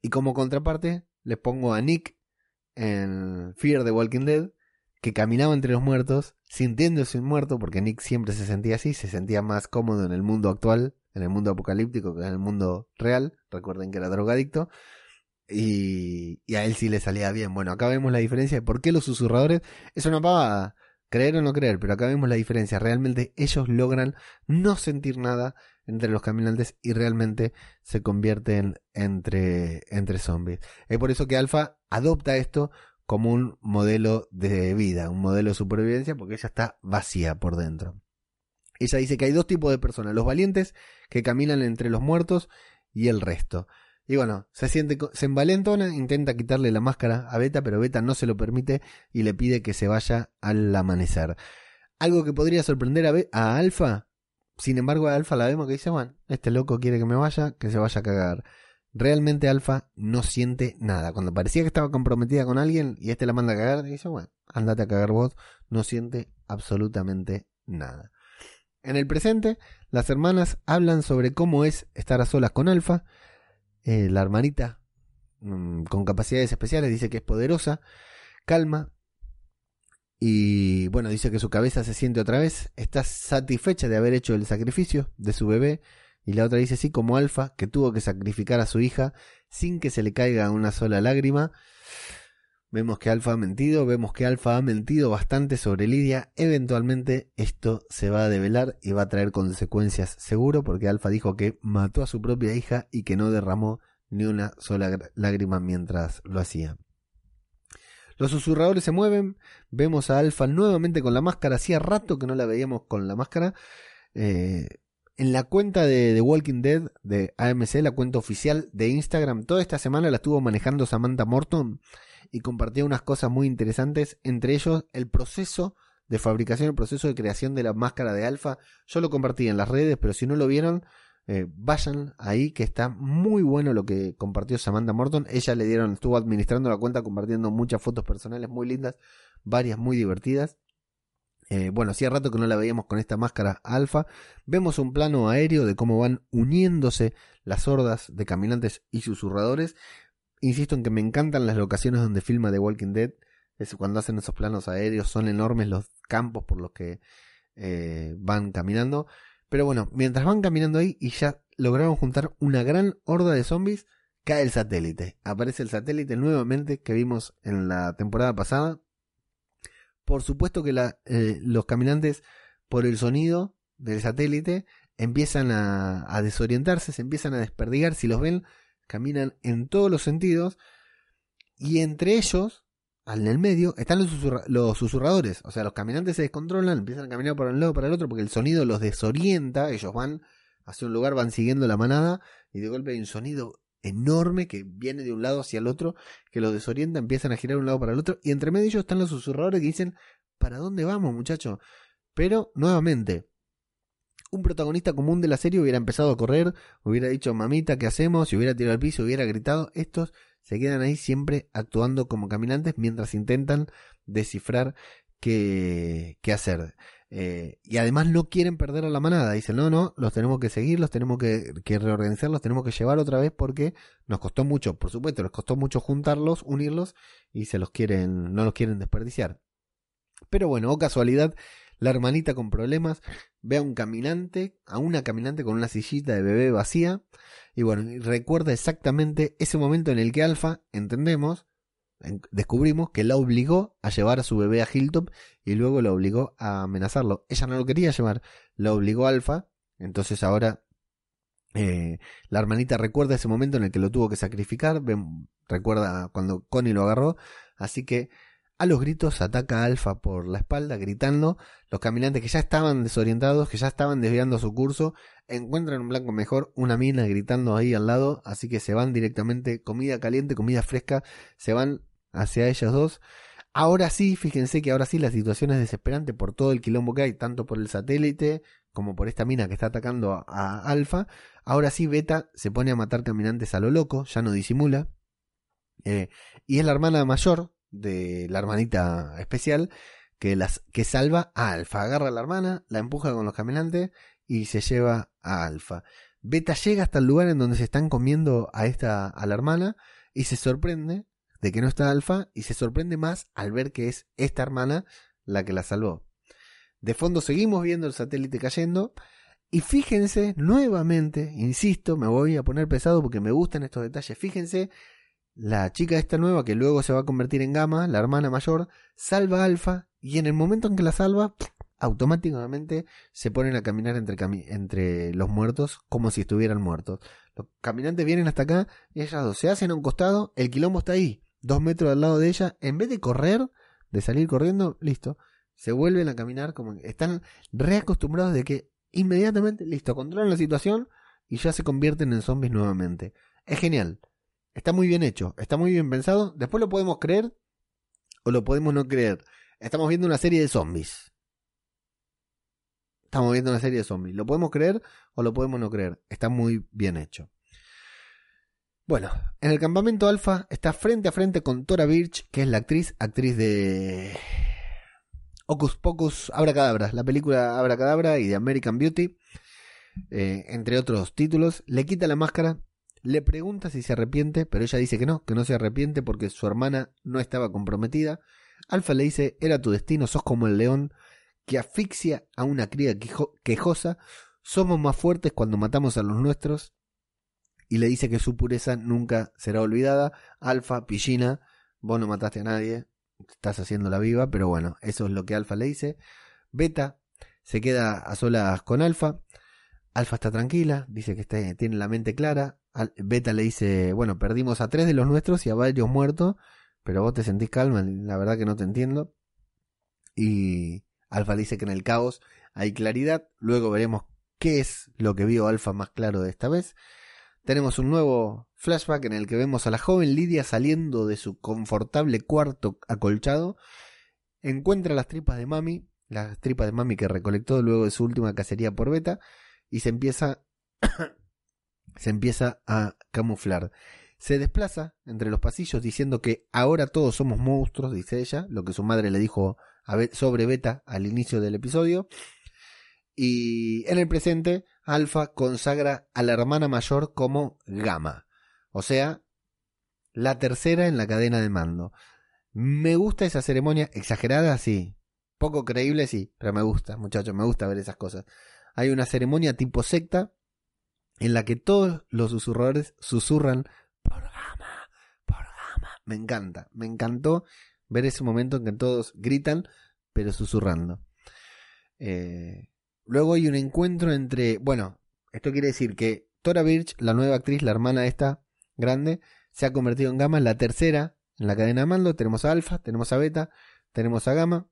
Y como contraparte, les pongo a Nick en Fear the Walking Dead, que caminaba entre los muertos, sintiéndose un muerto, porque Nick siempre se sentía así, se sentía más cómodo en el mundo actual, en el mundo apocalíptico que en el mundo real. Recuerden que era drogadicto. Y, y a él sí le salía bien. Bueno, acá vemos la diferencia de por qué los susurradores es una pavada. Creer o no creer, pero acá vemos la diferencia. Realmente ellos logran no sentir nada entre los caminantes y realmente se convierten entre, entre zombies. Es por eso que Alpha adopta esto como un modelo de vida, un modelo de supervivencia, porque ella está vacía por dentro. Ella dice que hay dos tipos de personas, los valientes que caminan entre los muertos y el resto. Y bueno, se siente, se envalentona, intenta quitarle la máscara a Beta, pero Beta no se lo permite y le pide que se vaya al amanecer. Algo que podría sorprender a, a Alfa, sin embargo a Alfa la vemos que dice, bueno, este loco quiere que me vaya, que se vaya a cagar. Realmente Alfa no siente nada. Cuando parecía que estaba comprometida con alguien y este la manda a cagar, dice, bueno, andate a cagar vos, no siente absolutamente nada. En el presente, las hermanas hablan sobre cómo es estar a solas con Alfa. Eh, la hermanita, mm, con capacidades especiales, dice que es poderosa, calma. Y bueno, dice que su cabeza se siente otra vez. Está satisfecha de haber hecho el sacrificio de su bebé. Y la otra dice, sí, como Alfa, que tuvo que sacrificar a su hija sin que se le caiga una sola lágrima. Vemos que Alfa ha mentido, vemos que Alfa ha mentido bastante sobre Lidia. Eventualmente esto se va a develar y va a traer consecuencias seguro porque Alfa dijo que mató a su propia hija y que no derramó ni una sola lágrima mientras lo hacía. Los susurradores se mueven, vemos a Alfa nuevamente con la máscara, hacía rato que no la veíamos con la máscara. Eh, en la cuenta de The Walking Dead de AMC, la cuenta oficial de Instagram, toda esta semana la estuvo manejando Samantha Morton y compartía unas cosas muy interesantes, entre ellos el proceso de fabricación, el proceso de creación de la máscara de alfa. Yo lo compartí en las redes, pero si no lo vieron, eh, vayan ahí que está muy bueno lo que compartió Samantha Morton. Ella le dieron, estuvo administrando la cuenta compartiendo muchas fotos personales muy lindas, varias muy divertidas. Eh, bueno, hacía rato que no la veíamos con esta máscara alfa. Vemos un plano aéreo de cómo van uniéndose las hordas de caminantes y susurradores Insisto en que me encantan las locaciones donde filma The Walking Dead. Cuando hacen esos planos aéreos, son enormes los campos por los que eh, van caminando. Pero bueno, mientras van caminando ahí y ya lograron juntar una gran horda de zombies, cae el satélite. Aparece el satélite nuevamente que vimos en la temporada pasada. Por supuesto que eh, los caminantes, por el sonido del satélite, empiezan a, desorientarse, se empiezan a desperdigar. Si los ven, caminan en todos los sentidos y entre ellos, en el medio, están los, susurradores. O sea, los caminantes se descontrolan, empiezan a caminar por un lado para el otro porque el sonido los desorienta. Ellos van hacia un lugar, van siguiendo la manada y de golpe hay un sonido enorme que viene de un lado hacia el otro, que los desorienta, empiezan a girar de un lado para el otro y entre medio ellos están los susurradores que dicen, ¿para dónde vamos muchacho? Pero, nuevamente, un protagonista común de la serie hubiera empezado a correr, hubiera dicho mamita, ¿qué hacemos? Si hubiera tirado al piso, hubiera gritado. Estos se quedan ahí siempre actuando como caminantes mientras intentan descifrar qué, qué hacer. Eh, y además no quieren perder a la manada. Dicen, no, no, los tenemos que seguir, los tenemos que, que reorganizar, los tenemos que llevar otra vez porque nos costó mucho, por supuesto, les costó mucho juntarlos, unirlos y se los quieren, no los quieren desperdiciar. Pero bueno, o casualidad, la hermanita con problemas ve a un caminante, a una caminante con una sillita de bebé vacía, y bueno, recuerda exactamente ese momento en el que Alfa, entendemos, descubrimos que la obligó a llevar a su bebé a Hilltop y luego la obligó a amenazarlo. Ella no lo quería llevar, la obligó Alfa, entonces ahora eh, la hermanita recuerda ese momento en el que lo tuvo que sacrificar, recuerda cuando Connie lo agarró, así que a los gritos ataca a Alfa por la espalda, gritando. Los caminantes que ya estaban desorientados, que ya estaban desviando su curso, encuentran un blanco mejor, una mina gritando ahí al lado, así que se van directamente, comida caliente, comida fresca, se van hacia ellos dos. Ahora sí, fíjense que ahora sí la situación es desesperante por todo el quilombo que hay, tanto por el satélite como por esta mina que está atacando a, Alfa. Ahora sí, Beta se pone a matar caminantes a lo loco, ya no disimula. Eh, y es la hermana mayor de la hermanita especial que, las, que salva a Alfa. Agarra a la hermana, la empuja con los caminantes y se lleva a Alfa. Beta llega hasta el lugar en donde se están comiendo a esta a la hermana y se sorprende de que no está Alfa y se sorprende más al ver que es esta hermana la que la salvó. De fondo seguimos viendo el satélite cayendo y fíjense nuevamente, insisto, me voy a poner pesado porque me gustan estos detalles, fíjense la chica esta nueva, que luego se va a convertir en Gama, la hermana mayor, salva a Alfa y en el momento en que la salva, automáticamente se ponen a caminar entre, entre los muertos como si estuvieran muertos. Los caminantes vienen hasta acá y ellas dos se hacen a un costado, el quilombo está ahí, dos metros al lado de ella, en vez de correr, de salir corriendo, listo, se vuelven a caminar como están reacostumbrados de que inmediatamente, listo, controlan la situación y ya se convierten en zombies nuevamente. Es genial. Está muy bien hecho, está muy bien pensado. Después lo podemos creer o lo podemos no creer. Estamos viendo una serie de zombies. Estamos viendo una serie de zombies. ¿Lo podemos creer o lo podemos no creer? Está muy bien hecho. Bueno, en el campamento Alpha está frente a frente con Tora Birch, que es la actriz, actriz de Ocus Pocus Abracadabra, la película Abracadabra y de American Beauty, eh, entre otros títulos. Le quita la máscara, le pregunta si se arrepiente, pero ella dice que no, que no se arrepiente porque su hermana no estaba comprometida. Alfa le dice, era tu destino, sos como el león que asfixia a una cría quejosa, somos más fuertes cuando matamos a los nuestros. Y le dice que su pureza nunca será olvidada. Alfa, Pillina, vos no mataste a nadie, estás haciendo la viva, pero bueno, eso es lo que Alfa le dice. Beta se queda a solas con Alfa. Alfa está tranquila, dice que tiene la mente clara. Beta le dice, bueno, perdimos a tres de los nuestros y a varios muertos, pero vos te sentís calma, la verdad que no te entiendo. Y Alfa dice que en el caos hay claridad, luego veremos qué es lo que vio Alfa más claro de esta vez. Tenemos un nuevo flashback en el que vemos a la joven Lidia saliendo de su confortable cuarto acolchado. Encuentra las tripas de Mami, las tripas de Mami que recolectó luego de su última cacería por Beta, y se empieza se empieza a camuflar. Se desplaza entre los pasillos diciendo que ahora todos somos monstruos, dice ella, lo que su madre le dijo sobre Beta al inicio del episodio. Y en el presente, Alpha consagra a la hermana mayor como Gamma. O sea, la tercera en la cadena de mando. Me gusta esa ceremonia, exagerada, sí. Poco creíble, sí, pero me gusta, muchachos, me gusta ver esas cosas. Hay una ceremonia tipo secta en la que todos los susurradores susurran por Gama, por Gama. Me encanta, me encantó ver ese momento en que todos gritan, pero susurrando. Eh, luego hay un encuentro entre, bueno, esto quiere decir que Tora Birch, la nueva actriz, la hermana esta grande, se ha convertido en Gamma, la tercera en la cadena de mando. Tenemos a Alpha, tenemos a Beta, tenemos a Gamma.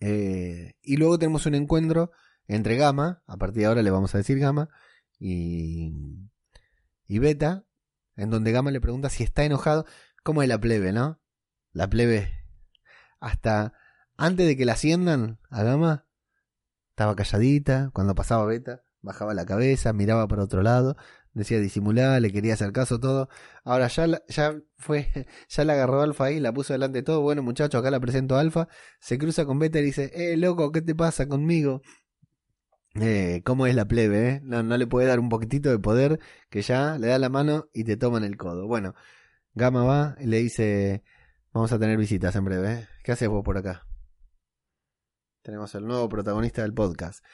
Eh, y luego tenemos un encuentro entre Gamma, a partir de ahora le vamos a decir Gamma, y, y Beta, en donde Gamma le pregunta si está enojado. ¿Cómo es la plebe, no? La plebe, hasta antes de que la asciendan a Gama, estaba calladita, cuando pasaba Beta, bajaba la cabeza, miraba para otro lado, decía disimular, le quería hacer caso todo. Ahora ya ya fue, ya la agarró Alfa ahí, la puso delante de todo. Bueno, muchacho, acá la presento a Alfa. Se cruza con Beta y dice, eh, loco, ¿qué te pasa conmigo? Eh, ¿Cómo es la plebe? Eh? No, no le puede dar un poquitito de poder que ya le da la mano y te toman el codo. Bueno, Gama va y le dice, vamos a tener visitas en breve. ¿eh? ¿Qué haces vos por acá? Tenemos el nuevo protagonista del podcast.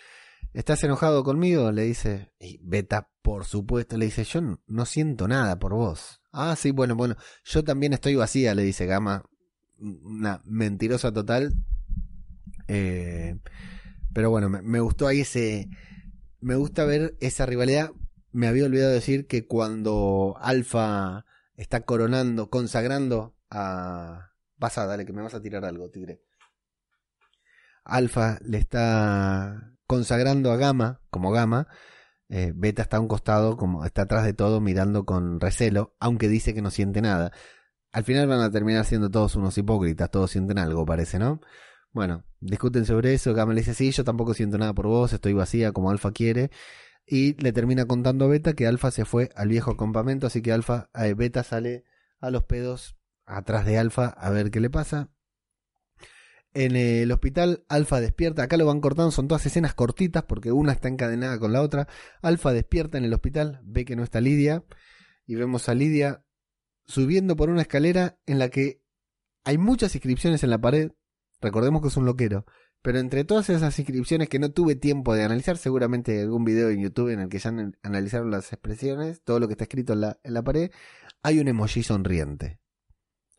¿Estás enojado conmigo? Le dice. Y Beta, por supuesto, le dice, yo no, siento nada por vos. Ah, sí, bueno, bueno, yo también estoy vacía, le dice Gama. Una mentirosa total. Eh, pero bueno, me, gustó ahí ese... Me gusta ver esa rivalidad. Me había olvidado decir que cuando Alfa está coronando, consagrando a... Pasa, dale, que me vas a tirar algo, tigre. Alfa le está consagrando a Gamma como Gamma. Eh, Beta está a un costado, como está atrás de todo, mirando con recelo, aunque dice que no siente nada. Al final van a terminar siendo todos unos hipócritas, todos sienten algo, parece, ¿no? Bueno, discuten sobre eso. Gamma le dice, sí, yo tampoco siento nada por vos, estoy vacía como Alfa quiere. Y le termina contando a Beta que Alfa se fue al viejo campamento, así que Alfa, eh, Beta sale a los pedos atrás de Alfa a ver qué le pasa. En el hospital, Alfa despierta. Acá lo van cortando, son todas escenas cortitas porque una está encadenada con la otra. Alfa despierta en el hospital, ve que no está Lidia. Y vemos a Lidia subiendo por una escalera en la que hay muchas inscripciones en la pared. Recordemos que es un loquero. Pero entre todas esas inscripciones que no tuve tiempo de analizar, seguramente algún video en YouTube en el que ya analizaron las expresiones, todo lo que está escrito en la, en la pared, hay un emoji sonriente.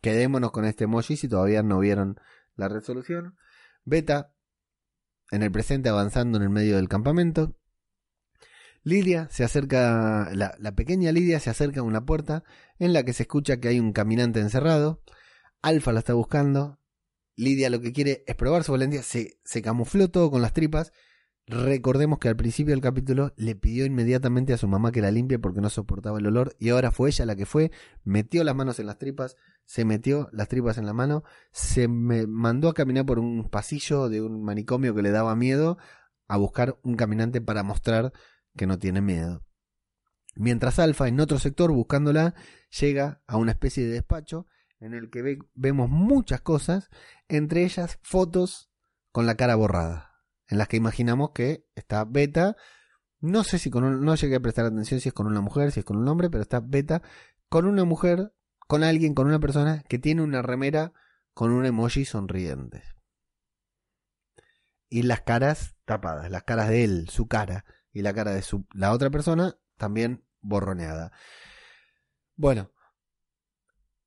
Quedémonos con este emoji si todavía no vieron la resolución. Beta, en el presente avanzando en el medio del campamento. Lidia se acerca, la, pequeña Lidia se acerca a una puerta en la que se escucha que hay un caminante encerrado. Alfa la está buscando, Lidia lo que quiere es probar su valentía. Se, se camufló todo con las tripas. Recordemos que al principio del capítulo le pidió inmediatamente a su mamá que la limpie porque no soportaba el olor y ahora fue ella la que fue, metió las manos en las tripas, se metió las tripas en la mano, se me mandó a caminar por un pasillo de un manicomio que le daba miedo a buscar un caminante para mostrar que no tiene miedo. Mientras Alfa, en otro sector, buscándola, llega a una especie de despacho en el que vemos muchas cosas, entre ellas fotos con la cara borrada en las que imaginamos que está Beta, no sé si con un, no llegué a prestar atención si es con una mujer, si es con un hombre, pero está Beta con una mujer, con alguien, con una persona que tiene una remera con un emoji sonriente. Y las caras tapadas, las caras de él, su cara y la cara de su, la otra persona también borroneada. Bueno,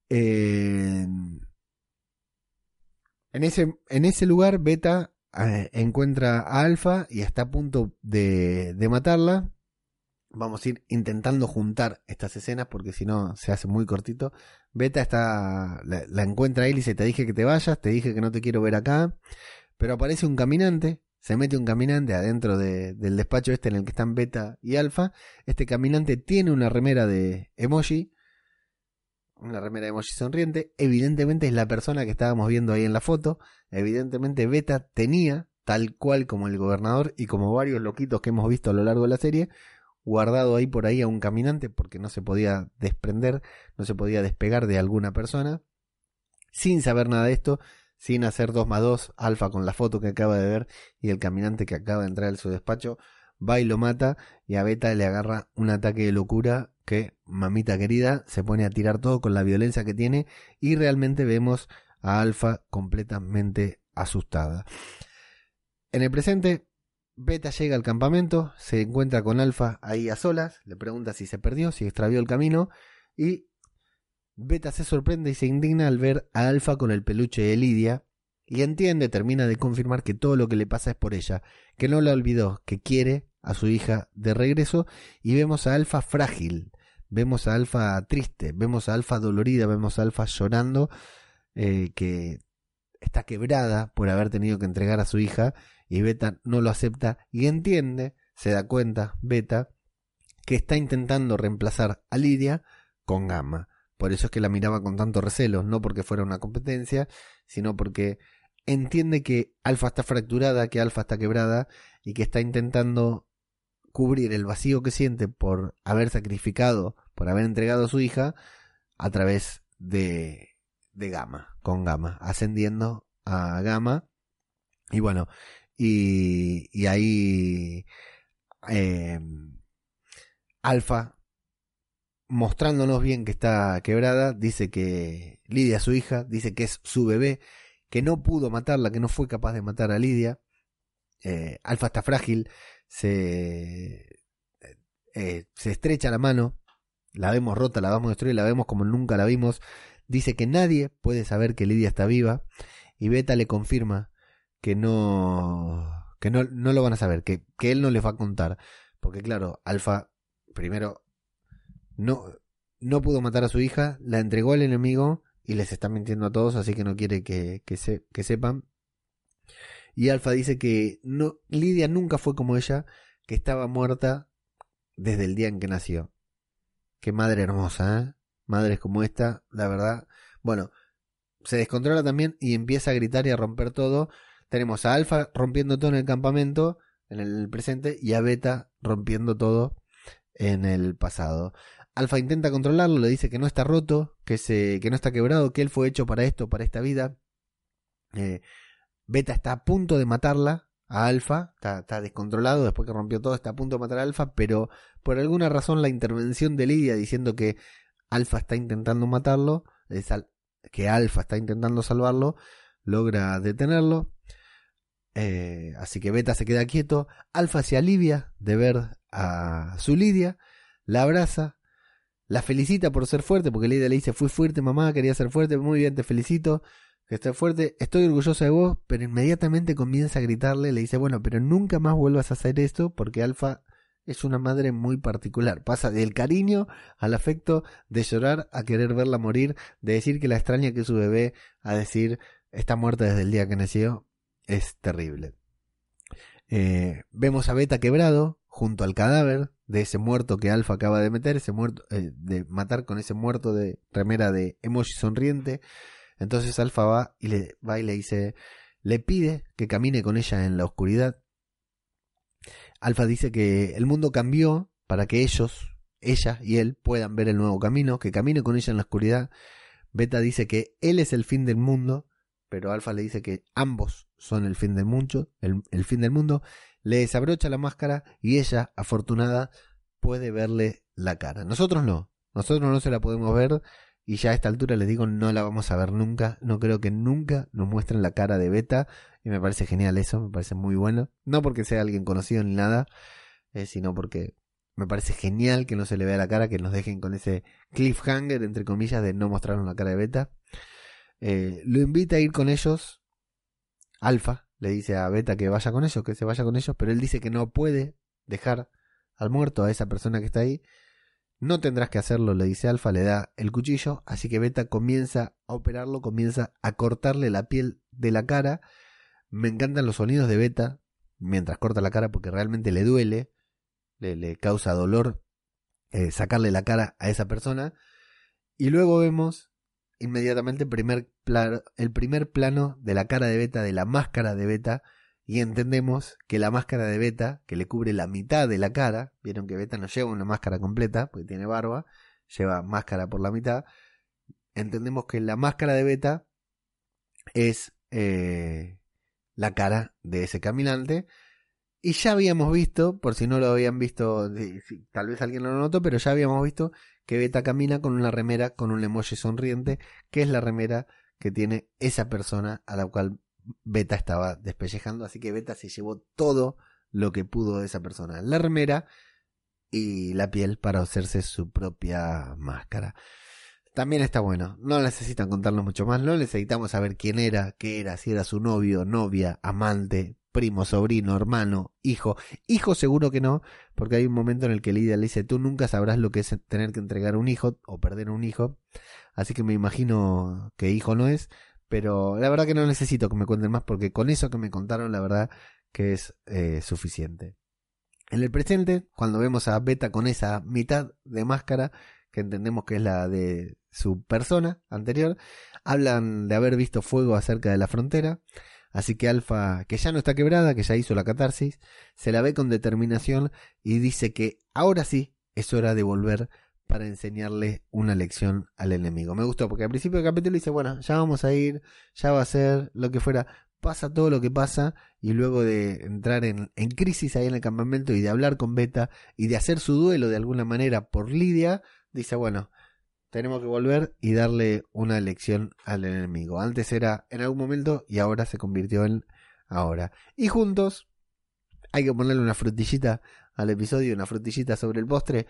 eh, en, ese, en ese lugar Beta encuentra a Alfa y está a punto de, matarla. Vamos a ir intentando juntar estas escenas porque si no se hace muy cortito. Beta está, la, encuentra él y dice, te dije que te vayas, te dije que no te quiero ver acá. Pero aparece un caminante, se mete un caminante adentro del despacho este en el que están Beta y Alfa. Este caminante tiene una remera de emoji una remera de emoji sonriente. Evidentemente es la persona que estábamos viendo ahí en la foto. Evidentemente Beta tenía, tal cual como el gobernador y como varios loquitos que hemos visto a lo largo de la serie, guardado ahí por ahí a un caminante porque no se podía desprender, no se podía despegar de alguna persona. Sin saber nada de esto, sin hacer 2 más 2, alfa con la foto que acaba de ver y el caminante que acaba de entrar en su despacho, va y lo mata y a Beta le agarra un ataque de locura que, mamita querida, se pone a tirar todo con la violencia que tiene y realmente vemos a Alfa completamente asustada. En el presente, Beta llega al campamento, se encuentra con Alfa ahí a solas, le pregunta si se perdió, si extravió el camino y Beta se sorprende y se indigna al ver a Alfa con el peluche de Lidia y entiende, termina de confirmar que todo lo que le pasa es por ella, que no la olvidó, que quiere a su hija de regreso y vemos a Alfa frágil, vemos a Alfa triste, vemos a Alfa dolorida, vemos a Alfa llorando, eh, que está quebrada por haber tenido que entregar a su hija y Beta no lo acepta y entiende, se da cuenta, Beta, que está intentando reemplazar a Lidia con Gamma. Por eso es que la miraba con tanto recelo, no porque fuera una competencia, sino porque entiende que Alfa está fracturada, que Alfa está quebrada y que está intentando cubrir el vacío que siente por haber sacrificado, por haber entregado a su hija a través de, de Gama, con Gama, ascendiendo a Gama. Y bueno, y, y ahí eh, Alfa, mostrándonos bien que está quebrada, dice que Lidia es su hija, dice que es su bebé, que no pudo matarla, que no fue capaz de matar a Lidia. Eh, Alfa está frágil, se, eh, se estrecha la mano, la vemos rota, la vamos a destruir, la vemos como nunca la vimos. Dice que nadie puede saber que Lidia está viva y Beta le confirma que no que no, no lo van a saber, que, que él no les va a contar. Porque claro, Alfa primero no, no pudo matar a su hija, la entregó al enemigo y les está mintiendo a todos, así que no quiere que, que, se, que sepan. Y Alfa dice que no, Lidia nunca fue como ella, que estaba muerta desde el día en que nació. Qué madre hermosa, ¿eh? Madres como esta, la verdad. Bueno, se descontrola también y empieza a gritar y a romper todo. Tenemos a Alfa rompiendo todo en el campamento, en el presente, y a Beta rompiendo todo en el pasado. Alfa intenta controlarlo, le dice que no está roto, que, se, que no está quebrado, que él fue hecho para esto, para esta vida. Eh, Beta está a punto de matarla a Alfa, está, descontrolado después que rompió todo, está a punto de matar a Alfa, pero por alguna razón la intervención de Lidia diciendo que Alfa está intentando matarlo, que Alfa está intentando salvarlo, logra detenerlo. Eh, así que Beta se queda quieto, Alfa se alivia de ver a su Lidia, la abraza, la felicita por ser fuerte, porque Lidia le dice, fui fuerte mamá, quería ser fuerte, muy bien, te felicito que fuerte, estoy orgullosa de vos, pero inmediatamente comienza a gritarle, le dice, bueno, pero nunca más vuelvas a hacer esto porque Alfa es una madre muy particular. Pasa del cariño al afecto, de llorar a querer verla morir, de decir que la extraña que es su bebé, a decir está muerta desde el día que nació. Es terrible. Eh, vemos a Beta quebrado junto al cadáver de ese muerto que Alfa acaba de meter, ese muerto, eh, de matar con ese muerto de remera de emoji sonriente. Entonces Alfa va y le va y le dice, le pide que camine con ella en la oscuridad. Alfa dice que el mundo cambió para que ellos, ella y él puedan ver el nuevo camino, que camine con ella en la oscuridad. Beta dice que él es el fin del mundo, pero Alfa le dice que ambos son el fin del mundo, el, el fin del mundo. Le desabrocha la máscara y ella, afortunada, puede verle la cara. Nosotros no, nosotros no se la podemos ver y ya a esta altura les digo no la vamos a ver nunca, no creo que nunca nos muestren la cara de Beta y me parece genial eso, me parece muy bueno, no porque sea alguien conocido ni nada, eh, sino porque me parece genial que no se le vea la cara, que nos dejen con ese cliffhanger, entre comillas, de no mostrarnos la cara de Beta. Eh, lo invita a ir con ellos. Alfa le dice a Beta que vaya con ellos, que se vaya con ellos, pero él dice que no puede dejar al muerto, a esa persona que está ahí. No tendrás que hacerlo, le dice Alfa, le da el cuchillo, así que Beta comienza a operarlo, comienza a cortarle la piel de la cara. Me encantan los sonidos de Beta mientras corta la cara porque realmente le duele le, causa dolor eh, sacarle la cara a esa persona. Y luego vemos inmediatamente primer, el primer plano de la cara de Beta, de la máscara de Beta, y entendemos que la máscara de Beta, que le cubre la mitad de la cara, vieron que Beta no lleva una máscara completa, porque tiene barba, lleva máscara por la mitad, entendemos que la máscara de Beta es eh, la cara de ese caminante, y ya habíamos visto, por si no lo habían visto, tal vez alguien lo notó, pero ya habíamos visto que Beta camina con una remera con un emoji sonriente, que es la remera que tiene esa persona a la cual Beta estaba despellejando. Así que Beta se llevó todo lo que pudo de esa persona. La remera y la piel para hacerse su propia máscara. También está bueno. No necesitan contarnos mucho más. No necesitamos saber quién era, qué era, si era su novio, novia, amante, primo, sobrino, hermano, hijo. Hijo seguro que no, porque hay un momento en el que Lidia le dice, tú nunca sabrás lo que es tener que entregar un hijo o perder un hijo. Así que me imagino que hijo no es, pero la verdad que no necesito que me cuenten más porque con eso que me contaron, la verdad que es eh, suficiente. En el presente, cuando vemos a Beta con esa mitad de máscara, que entendemos que es la de su persona anterior, hablan de haber visto fuego acerca de la frontera Así que Alfa, que ya no está quebrada, que ya hizo la catarsis, se la ve con determinación y dice que ahora sí es hora de volver para enseñarle una lección al enemigo. Me gustó porque al principio del capítulo dice, bueno, ya vamos a ir, ya va a ser lo que fuera, pasa todo lo que pasa y luego de entrar en, crisis ahí en el campamento y de hablar con Beta y de hacer su duelo de alguna manera por Lidia, dice, bueno, tenemos que volver y darle una lección al enemigo. Antes era en algún momento y ahora se convirtió en ahora. Y juntos hay que ponerle una frutillita al episodio, una frutillita sobre el postre.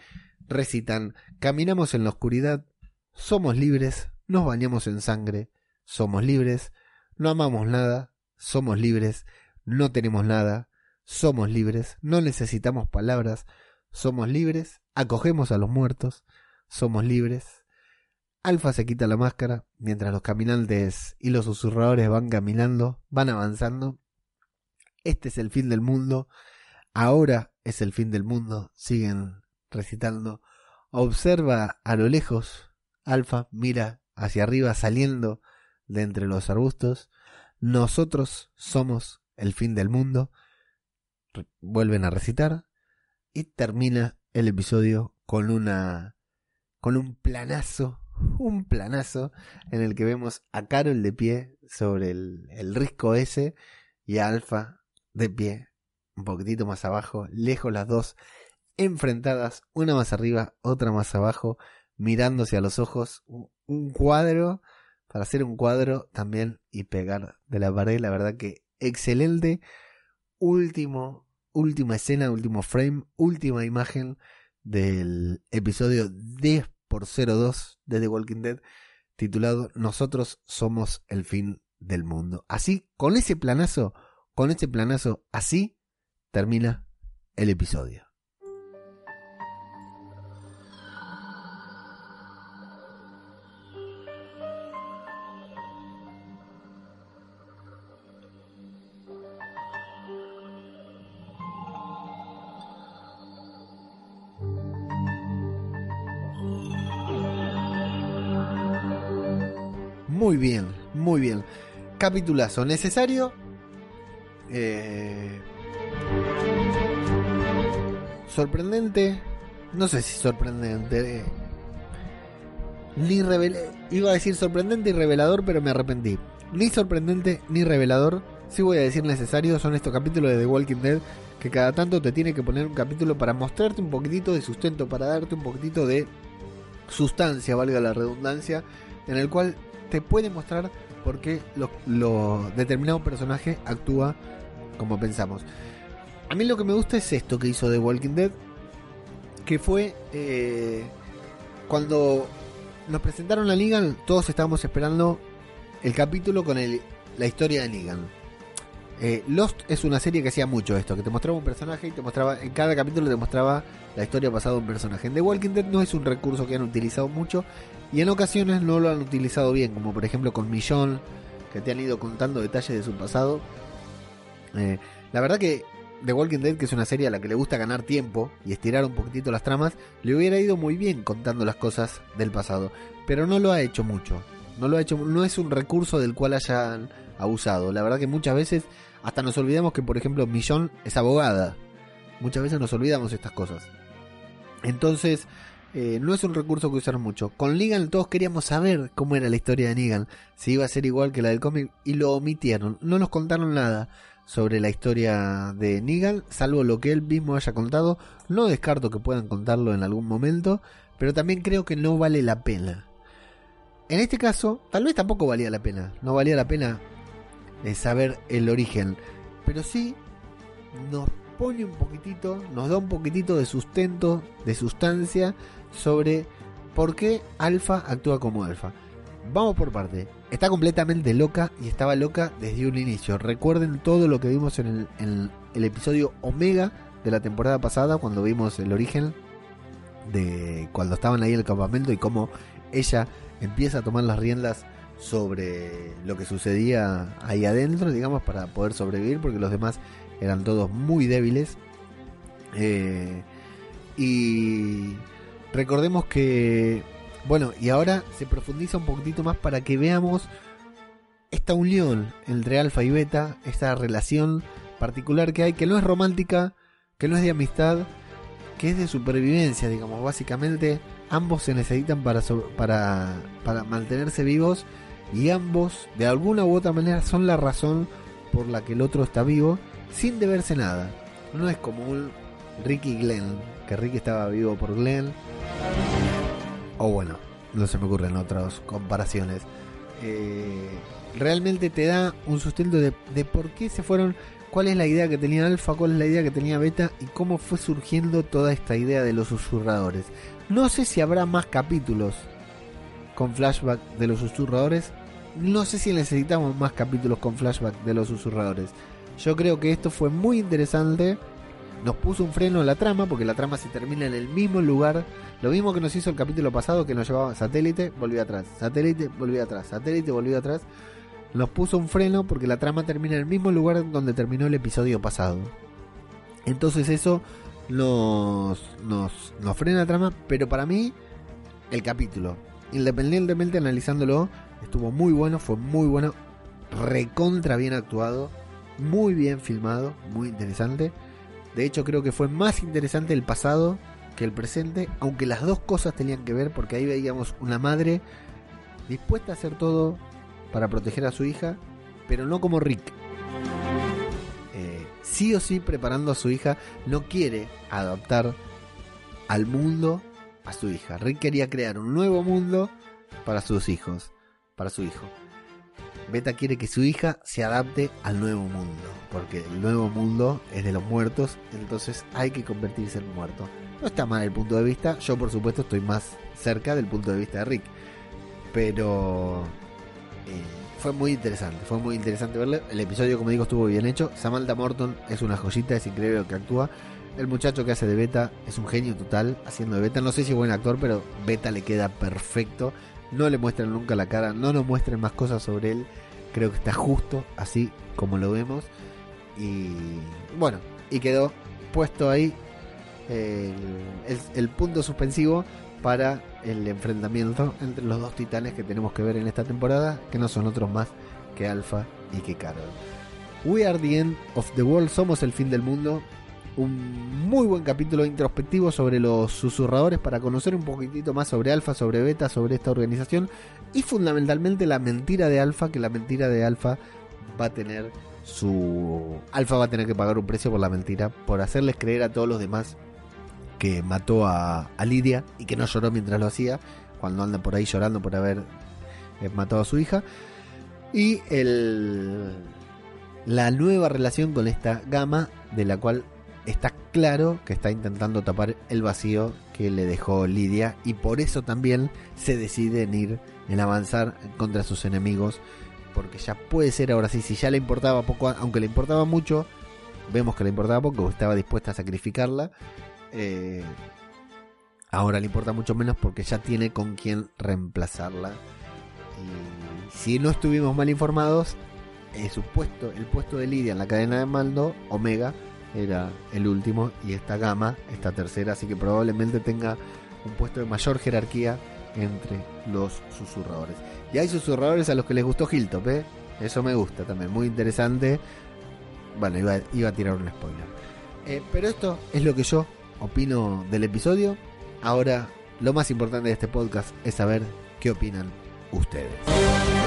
Recitan, caminamos en la oscuridad, somos libres, nos bañamos en sangre, somos libres, no amamos nada, somos libres, no tenemos nada, somos libres, no necesitamos palabras, somos libres, acogemos a los muertos, somos libres, Alfa se quita la máscara mientras los caminantes y los susurradores van caminando, van avanzando. Este es el fin del mundo. Ahora es el fin del mundo. Siguen recitando. Observa a lo lejos. Alfa mira hacia arriba saliendo de entre los arbustos. Nosotros somos el fin del mundo. Vuelven a recitar y termina el episodio con una con un planazo un planazo en el que vemos a Carol de pie sobre el, el risco ese y a Alfa de pie un poquitito más abajo, lejos las dos, enfrentadas, una más arriba, otra más abajo, mirándose a los ojos, un cuadro, para hacer un cuadro también y pegar de la pared, la verdad que excelente, último, última escena, último frame, última imagen del episodio de por 02 de The Walking Dead, titulado Nosotros somos el fin del mundo. Así, con ese planazo, con ese planazo, así termina el episodio. Muy bien, muy bien. Capitulazo necesario. Eh, sorprendente. No sé si sorprendente. Ni Iba a decir sorprendente y revelador, pero me arrepentí. Ni sorprendente ni revelador. Si voy a decir necesario. Son estos capítulos de The Walking Dead. Que cada tanto te tiene que poner un capítulo para mostrarte un poquitito de sustento. Para darte un poquitito de sustancia, valga la redundancia. En el cual te puede mostrar por qué lo, determinado personaje actúa como pensamos. A mí lo que me gusta es esto que hizo The Walking Dead. Que fue eh, cuando nos presentaron a Negan, todos estábamos esperando el capítulo con la historia de Negan. Eh, Lost es una serie que hacía mucho esto, que te mostraba un personaje y te mostraba, en cada capítulo te mostraba la historia pasada de un personaje. En The Walking Dead no es un recurso que han utilizado mucho y en ocasiones no lo han utilizado bien, como por ejemplo con Millón, que te han ido contando detalles de su pasado. Eh, la verdad que The Walking Dead, que es una serie a la que le gusta ganar tiempo y estirar un poquitito las tramas, le hubiera ido muy bien contando las cosas del pasado. Pero no lo ha hecho mucho. No lo ha hecho, no es un recurso del cual hayan abusado. La verdad que muchas veces hasta nos olvidamos que, por ejemplo, Millón es abogada. Muchas veces nos olvidamos estas cosas. Entonces, eh, no es un recurso que usaron mucho. Con Negan todos queríamos saber cómo era la historia de Negan, si iba a ser igual que la del cómic, y lo omitieron. No nos contaron nada sobre la historia de Negan, salvo lo que él mismo haya contado. No descarto que puedan contarlo en algún momento, pero también creo que no vale la pena. En este caso, tal vez tampoco valía la pena. No valía la pena eh, saber el origen, pero sí nos pone un poquitito, nos da un poquitito de sustento, de sustancia sobre por qué Alfa actúa como Alfa. Vamos por parte está completamente loca y estaba loca desde un inicio. Recuerden todo lo que vimos en el, episodio Omega de la temporada pasada, cuando vimos el origen de cuando estaban ahí en el campamento y cómo ella empieza a tomar las riendas sobre lo que sucedía ahí adentro, digamos, para poder sobrevivir, porque los demás eran todos muy débiles. Eh, y recordemos que bueno, y ahora se profundiza un poquitito más para que veamos esta unión entre alfa y beta, esta relación particular que hay, que no es romántica, que no es de amistad, que es de supervivencia, digamos. Básicamente, ambos se necesitan para, para, para mantenerse vivos y ambos, de alguna u otra manera, son la razón por la que el otro está vivo sin deberse nada. No es como un Ricky Glenn, que Ricky estaba vivo por Glenn o bueno, no se me ocurren otras comparaciones. Eh, realmente te da un sustento de, por qué se fueron, cuál es la idea que tenía Alfa, cuál es la idea que tenía Beta y cómo fue surgiendo toda esta idea de los susurradores. No sé si habrá más capítulos con flashback de los susurradores. No sé si necesitamos más capítulos con flashback de los susurradores. Yo creo que esto fue muy interesante nos puso un freno en la trama, porque la trama se termina en el mismo lugar. Lo mismo que nos hizo el capítulo pasado, que nos llevaba satélite, volvió atrás, satélite, volvió atrás, satélite, volvió atrás. Nos puso un freno porque la trama termina en el mismo lugar donde terminó el episodio pasado. Entonces eso nos, nos, nos frena la trama, pero para mí el capítulo, independientemente analizándolo, estuvo muy bueno, fue muy bueno, recontra bien actuado, muy bien filmado, muy interesante. De hecho, creo que fue más interesante el pasado que el presente, aunque las dos cosas tenían que ver, porque ahí veíamos una madre dispuesta a hacer todo para proteger a su hija, pero no como Rick. Eh, sí o sí preparando a su hija, no quiere adaptar al mundo a su hija. Rick quería crear un nuevo mundo para sus hijos, para su hijo. Beta quiere que su hija se adapte al nuevo mundo, porque el nuevo mundo es de los muertos, entonces hay que convertirse en muerto. No está mal el punto de vista, yo por supuesto estoy más cerca del punto de vista de Rick, pero eh, fue muy interesante, fue muy interesante verle. El episodio, como digo, estuvo bien hecho. Samantha Morton es una joyita, es increíble lo que actúa. El muchacho que hace de Beta es un genio total haciendo de Beta. No sé si es buen actor, pero Beta le queda perfecto no le muestran nunca la cara, no nos muestren más cosas sobre él. Creo que está justo así como lo vemos. Y bueno, y quedó puesto ahí el, punto suspensivo para el enfrentamiento entre los dos titanes que tenemos que ver en esta temporada, que no son otros más que Alpha y que Carol. We are the end of the world, somos el fin del mundo. Un muy buen capítulo introspectivo sobre los susurradores para conocer un poquitito más sobre Alpha, sobre Beta, sobre esta organización y fundamentalmente la mentira de Alpha, que la mentira de Alpha va a tener su... Alpha va a tener que pagar un precio por la mentira, por hacerles creer a todos los demás que mató a, a Lidia y que no lloró mientras lo hacía, cuando anda por ahí llorando por haber eh, matado a su hija. Y el, la nueva relación con esta gama, de la cual está claro que está intentando tapar el vacío que le dejó Lidia y por eso también se decide en ir, en avanzar contra sus enemigos, porque ya puede ser ahora sí, si ya le importaba poco, aunque le importaba mucho, vemos que le importaba poco, estaba dispuesta a sacrificarla, eh, ahora le importa mucho menos porque ya tiene con quien reemplazarla. Y si no estuvimos mal informados, eh, su puesto, el puesto de Lidia en la cadena de mando, Omega, era el último y esta gama, esta tercera, así que probablemente tenga un puesto de mayor jerarquía entre los susurradores. Y hay susurradores a los que les gustó Hilltop, ¿eh? Eso me gusta también, muy interesante. Bueno, iba, iba a tirar un spoiler. Eh, pero esto es lo que yo opino del episodio. Ahora, lo más importante de este podcast es saber qué opinan ustedes.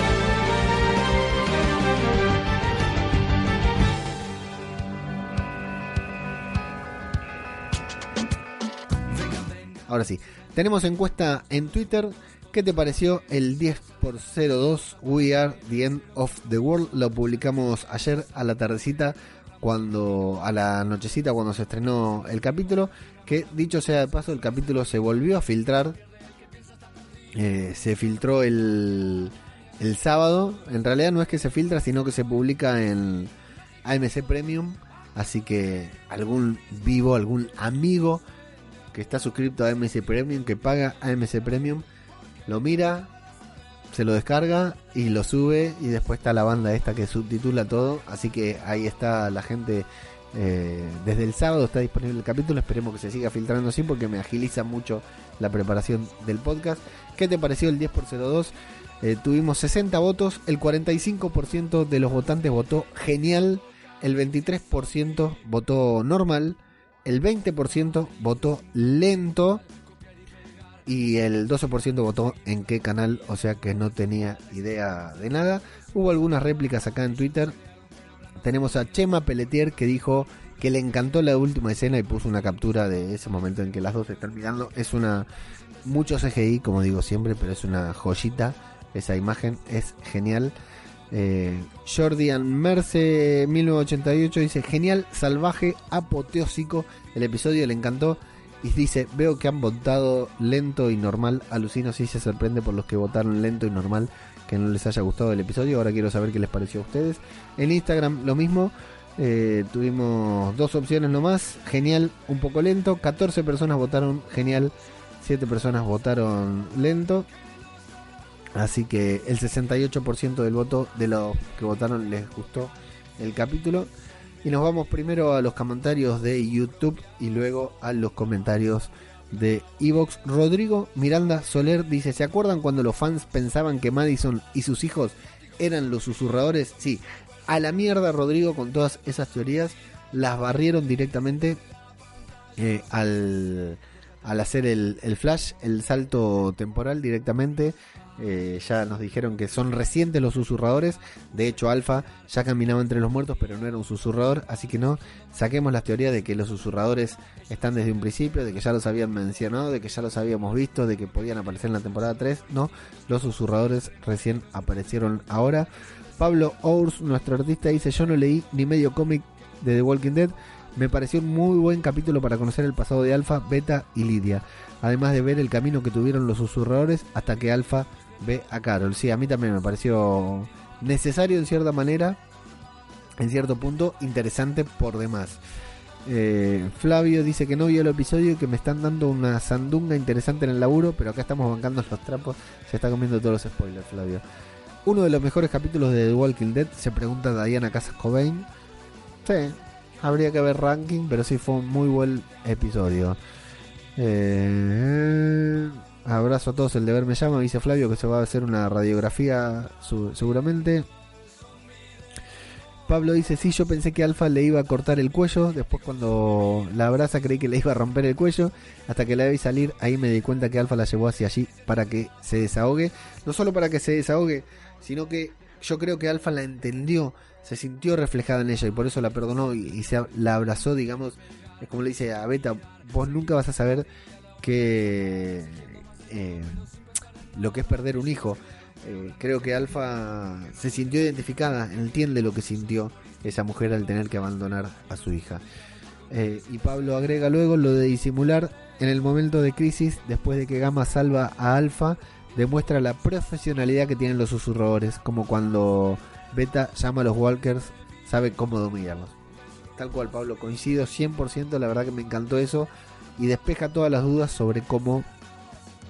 Ahora sí, tenemos encuesta en Twitter. ¿Qué te pareció el 10 por 02 We Are the End of the World? Lo publicamos ayer a la tardecita, cuando a la nochecita cuando se estrenó el capítulo. Que dicho sea de paso, el capítulo se volvió a filtrar. Eh, se filtró el, el sábado. En realidad no es que se filtra, sino que se publica en AMC Premium. Así que algún vivo, algún amigo que está suscrito a AMC Premium, que paga AMC Premium, lo mira, se lo descarga y lo sube y después está la banda esta que subtitula todo, así que ahí está la gente. eh, desde el sábado está disponible el capítulo, esperemos que se siga filtrando así porque me agiliza mucho la preparación del podcast. ¿Qué te pareció el 10x02? Eh, tuvimos 60 votos, el 45% de los votantes votó genial, el 23% votó normal, el 20% votó lento y el 12% votó en qué canal, o sea que no tenía idea de nada. Hubo algunas réplicas acá en Twitter. Tenemos a Chema Pelletier que dijo que le encantó la última escena y puso una captura de ese momento en que las dos se están mirando. Es una mucho CGI, como digo siempre, pero es una joyita. Esa imagen es genial. Eh, Jordian Merce 1988 dice genial, salvaje, apoteósico. El episodio le encantó. Y dice, veo que han votado lento y normal. Alucino si se sorprende por los que votaron lento y normal que no les haya gustado el episodio. Ahora quiero saber qué les pareció a ustedes. En Instagram lo mismo. Eh, tuvimos dos opciones nomás. Genial, un poco lento. 14 personas votaron genial. 7 personas votaron lento. Así que el 68% del voto de los que votaron les gustó el capítulo. Y nos vamos primero a los comentarios de YouTube y luego a los comentarios de Evox. Rodrigo Miranda Soler dice: ¿Se acuerdan cuando los fans pensaban que Madison y sus hijos eran los susurradores? Sí, a la mierda Rodrigo con todas esas teorías. Las barrieron directamente eh, al, al hacer el, el flash, el salto temporal directamente. Eh, ya nos dijeron que son recientes los susurradores. De hecho, Alpha ya caminaba entre los muertos, pero no era un susurrador. Así que no saquemos las teorías de que los susurradores están desde un principio, de que ya los habían mencionado, de que ya los habíamos visto, de que podían aparecer en la temporada 3. No, los susurradores recién aparecieron ahora. Pablo Ours, nuestro artista, dice: Yo no leí ni medio cómic de The Walking Dead. Me pareció un muy buen capítulo para conocer el pasado de Alpha, Beta y Lidia. Además de ver el camino que tuvieron los susurradores hasta que Alpha ve a Carol. Sí, a mí también me pareció necesario en cierta manera, en cierto punto, interesante por demás. Eh, Flavio dice que no vio el episodio y que me están dando una sandunga interesante en el laburo, pero acá estamos bancando los trapos. Se está comiendo todos los spoilers, Flavio. Uno de los mejores capítulos de The Walking Dead, se pregunta Diana Casas Cobain. Sí, habría que ver ranking, pero sí fue un muy buen episodio. Eh, abrazo a todos, el deber me llama, dice Flavio que se va a hacer una radiografía seguramente. Pablo dice, sí, yo pensé que Alfa le iba a cortar el cuello, después cuando la abraza creí que le iba a romper el cuello, hasta que la vi salir, ahí me di cuenta que Alfa la llevó hacia allí para que se desahogue, no solo para que se desahogue, sino que yo creo que Alfa la entendió, se sintió reflejada en ella y por eso la perdonó y, y se, la abrazó, digamos, es como le dice a Beta, vos nunca vas a saber que eh, lo que es perder un hijo. Eh, creo que Alfa se sintió identificada, entiende lo que sintió esa mujer al tener que abandonar a su hija. Eh, y Pablo agrega luego lo de disimular en el momento de crisis, después de que Gamma salva a Alfa, demuestra la profesionalidad que tienen los susurradores, como cuando Beta llama a los Walkers, sabe cómo dominarlos. Tal cual, Pablo, coincido 100%, la verdad que me encantó eso y despeja todas las dudas sobre cómo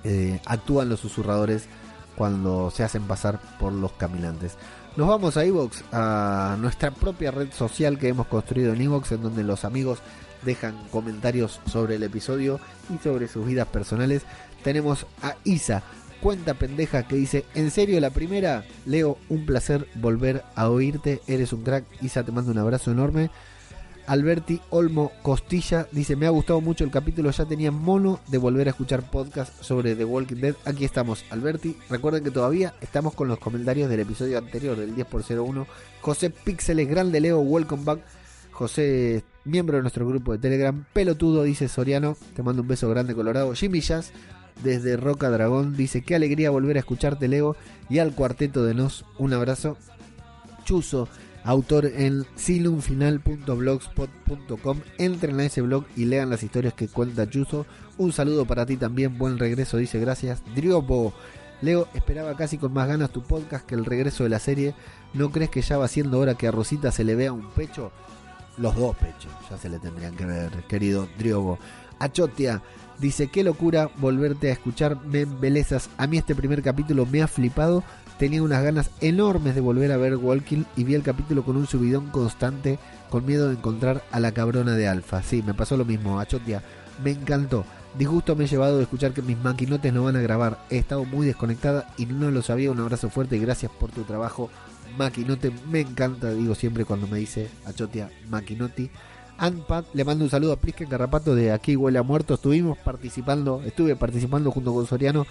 eh, actúan los susurradores cuando se hacen pasar por los caminantes. Nos vamos a Evox, a nuestra propia red social que hemos construido en Evox, en donde los amigos dejan comentarios sobre el episodio y sobre sus vidas personales. Tenemos a Isa, cuenta pendeja, que dice: En serio, la primera, Leo, un placer volver a oírte. Eres un crack. Isa, te mando un abrazo enorme. Alberti Olmo Costilla dice, me ha gustado mucho el capítulo, ya tenía mono de volver a escuchar podcast sobre The Walking Dead. Aquí estamos, Alberti. Recuerden que todavía estamos con los comentarios del episodio anterior, del 10x01. José Píxeles, grande Leo, welcome back. José, miembro de nuestro grupo de Telegram. Pelotudo, dice Soriano, te mando un beso grande colorado. Jimmy Jazz, desde Roca Dragón, dice, qué alegría volver a escucharte Leo. Y al cuarteto de Nos, un abrazo. Chuzo, autor en silumfinal.blogspot.com. Entren a ese blog y lean las historias que cuenta Chuzo. Un saludo para ti también, buen regreso, dice gracias. Driopo, Leo, esperaba casi con más ganas tu podcast que el regreso de la serie. ¿No crees que ya va siendo hora que a Rosita se le vea un pecho? Los dos pechos, ya se le tendrían que ver, querido Driobo. Achotia, dice, qué locura volverte a escuchar, me embelezas. A mí este primer capítulo me ha flipado tenía unas ganas enormes de volver a ver Walking y vi el capítulo con un subidón constante, con miedo de encontrar a la cabrona de Alfa. Sí, me pasó lo mismo, Achotia. Me encantó. Disgusto me he llevado de escuchar que mis maquinotes no van a grabar. He estado muy desconectada y no lo sabía. Un abrazo fuerte y gracias por tu trabajo, Maquinote. Me encanta, digo siempre cuando me dice Achotia Maquinoti. Anpat, le mando un saludo a Plisken Carrapato de Aquí Huele a Muerto. Estuvimos participando, estuve participando junto con Soriano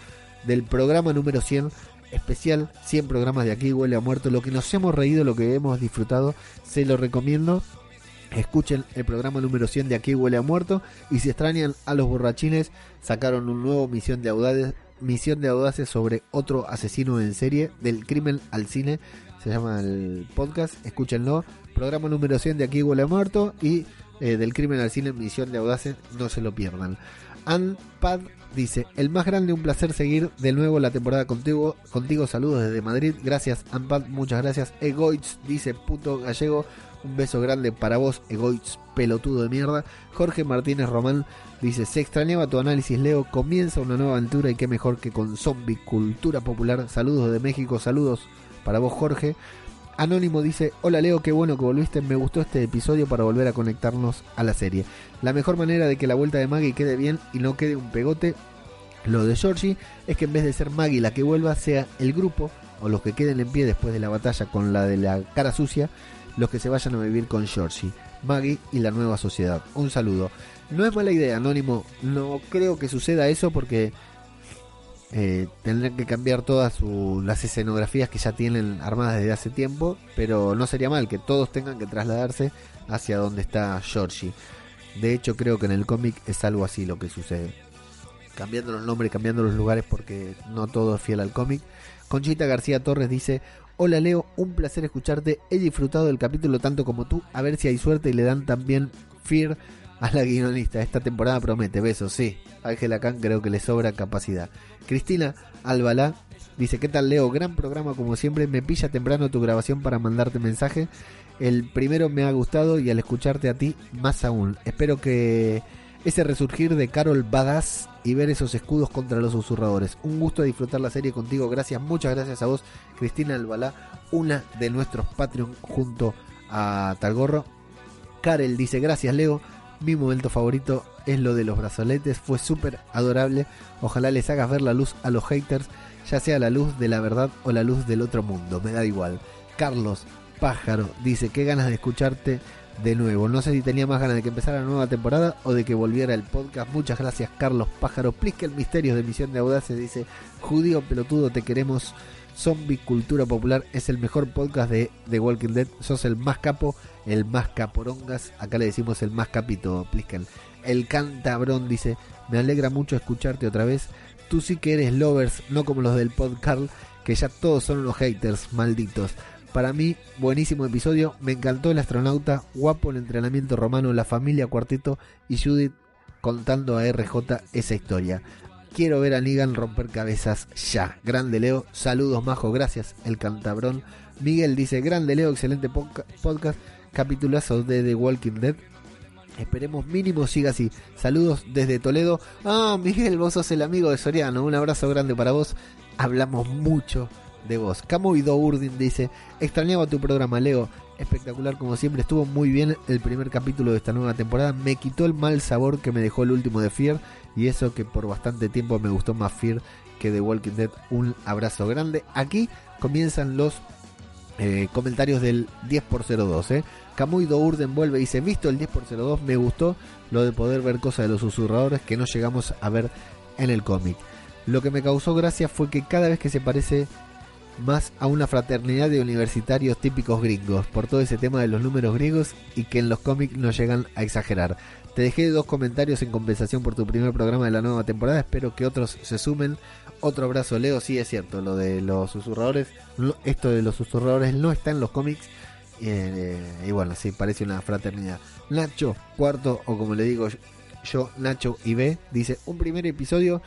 del programa número 100 especial 100 programas de aquí huele a muerto lo que nos hemos reído lo que hemos disfrutado se lo recomiendo. Escuchen el programa número 100 de aquí huele a muerto y si extrañan a los borrachines sacaron un nuevo misión de audaces misión de audaces sobre otro asesino en serie del crimen al cine se llama el podcast escúchenlo. Programa número 100 de aquí huele a muerto y eh, del crimen al cine misión de audaces no se lo pierdan. Anpad dice, el más grande, un placer seguir de nuevo la temporada contigo. Contigo, saludos desde Madrid. Gracias, Anpad, muchas gracias. Egoitz dice, puto gallego, un beso grande para vos, Egoitz, pelotudo de mierda. Jorge Martínez Román dice, se extrañaba tu análisis, Leo. Comienza una nueva aventura y qué mejor que con zombie, cultura popular. Saludos de México, saludos para vos, Jorge. Anónimo dice, hola Leo, qué bueno que volviste, me gustó este episodio para volver a conectarnos a la serie. La mejor manera de que la vuelta de Maggie quede bien y no quede un pegote, lo de Georgie, es que en vez de ser Maggie la que vuelva, sea el grupo o los que queden en pie después de la batalla con la de la cara sucia, los que se vayan a vivir con Georgie, Maggie y la nueva sociedad. Un saludo. No es mala idea, Anónimo, no creo que suceda eso porque eh, que cambiar todas su- las escenografías que ya tienen armadas desde hace tiempo, pero no sería mal que todos tengan que trasladarse hacia donde está Georgie. De hecho, creo que en el cómic es algo así lo que sucede. Cambiando los nombres, cambiando los lugares porque no todo es fiel al cómic. Conchita García Torres dice, hola Leo, un placer escucharte, he disfrutado del capítulo tanto como tú, a ver si hay suerte y le dan también Fear a la guionista. Esta temporada promete, besos, sí. Ángela Khan creo que le sobra capacidad. Cristina Albalá dice, ¿qué tal Leo? Gran programa como siempre, me pilla temprano tu grabación para mandarte mensaje. El primero me ha gustado y al escucharte a ti más aún. Espero que ese resurgir de Carol Badass y ver esos escudos contra los susurradores. Un gusto disfrutar la serie contigo. Gracias, muchas gracias a vos, Cristina Albalá, una de nuestros Patreon junto a Talgorro. Karel dice, gracias Leo, mi momento favorito es lo de los brazaletes, fue súper adorable. Ojalá les hagas ver la luz a los haters, ya sea la luz de la verdad o la luz del otro mundo, me da igual. Carlos Pájaro dice, qué ganas de escucharte de nuevo. No sé si tenía más ganas de que empezara la nueva temporada o de que volviera el podcast. Muchas gracias, Carlos Pájaro. Plique el misterio de Misión de Audacia. Dice: Judío pelotudo, te queremos. Zombie Cultura Popular es el mejor podcast de The Walking Dead. Sos el más capo, el más caporongas. Acá le decimos el más capito, Plisken. El cantabrón dice: Me alegra mucho escucharte otra vez. Tú sí que eres lovers, no como los del podcast, que ya todos son unos haters, malditos. Para mí, buenísimo episodio. Me encantó el astronauta, guapo el entrenamiento romano, la familia cuarteto y Judith contando a RJ esa historia. Quiero ver a Negan romper cabezas ya. Grande Leo, saludos majo, gracias el cantabrón. Miguel dice, grande Leo, excelente podcast, capitulazo de The Walking Dead. Esperemos mínimo siga así. Saludos desde Toledo. Ah, Miguel, vos sos el amigo de Soriano. Un abrazo grande para vos. Hablamos mucho de voz. Camo y Urdin dice, extrañaba tu programa, Leo. Espectacular como siempre, estuvo muy bien el primer capítulo de esta nueva temporada. Me quitó el mal sabor que me dejó el último de Fear. Y eso que por bastante tiempo me gustó más Fear que The Walking Dead. Un abrazo grande. Aquí comienzan los eh, comentarios del 10x02. Eh. Camuy Urden vuelve y dice: Visto el 10x02, me gustó lo de poder ver cosas de los susurradores que no llegamos a ver en el cómic. Lo que me causó gracia fue que cada vez que se parece más a una fraternidad de universitarios típicos gringos, por todo ese tema de los números griegos y que en los cómics no llegan a exagerar. Te dejé dos comentarios en compensación por tu primer programa de la nueva temporada, espero que otros se sumen. Otro abrazo, Leo, sí es cierto, lo de los susurradores, esto de los susurradores no está en los cómics. Eh, y bueno, sí, parece una fraternidad. Nacho, cuarto, o como le digo yo, Nacho y B, dice, un primer episodio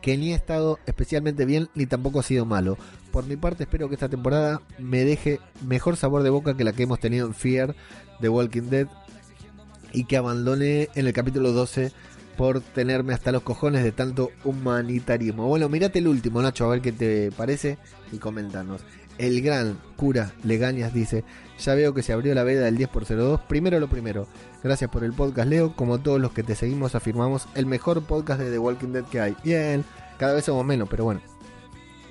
que ni ha estado especialmente bien ni tampoco ha sido malo. Por mi parte espero que esta temporada me deje mejor sabor de boca que la que hemos tenido en Fear de Walking Dead y que abandone en el capítulo 12 por tenerme hasta los cojones de tanto humanitarismo. Bueno, mirate el último, Nacho, a ver qué te parece y comentanos. El gran cura Legañas dice, ya veo que se abrió la veda del 10x02. Primero lo primero, gracias por el podcast Leo, como todos los que te seguimos afirmamos, el mejor podcast de The Walking Dead que hay. Bien, cada vez somos menos, pero bueno.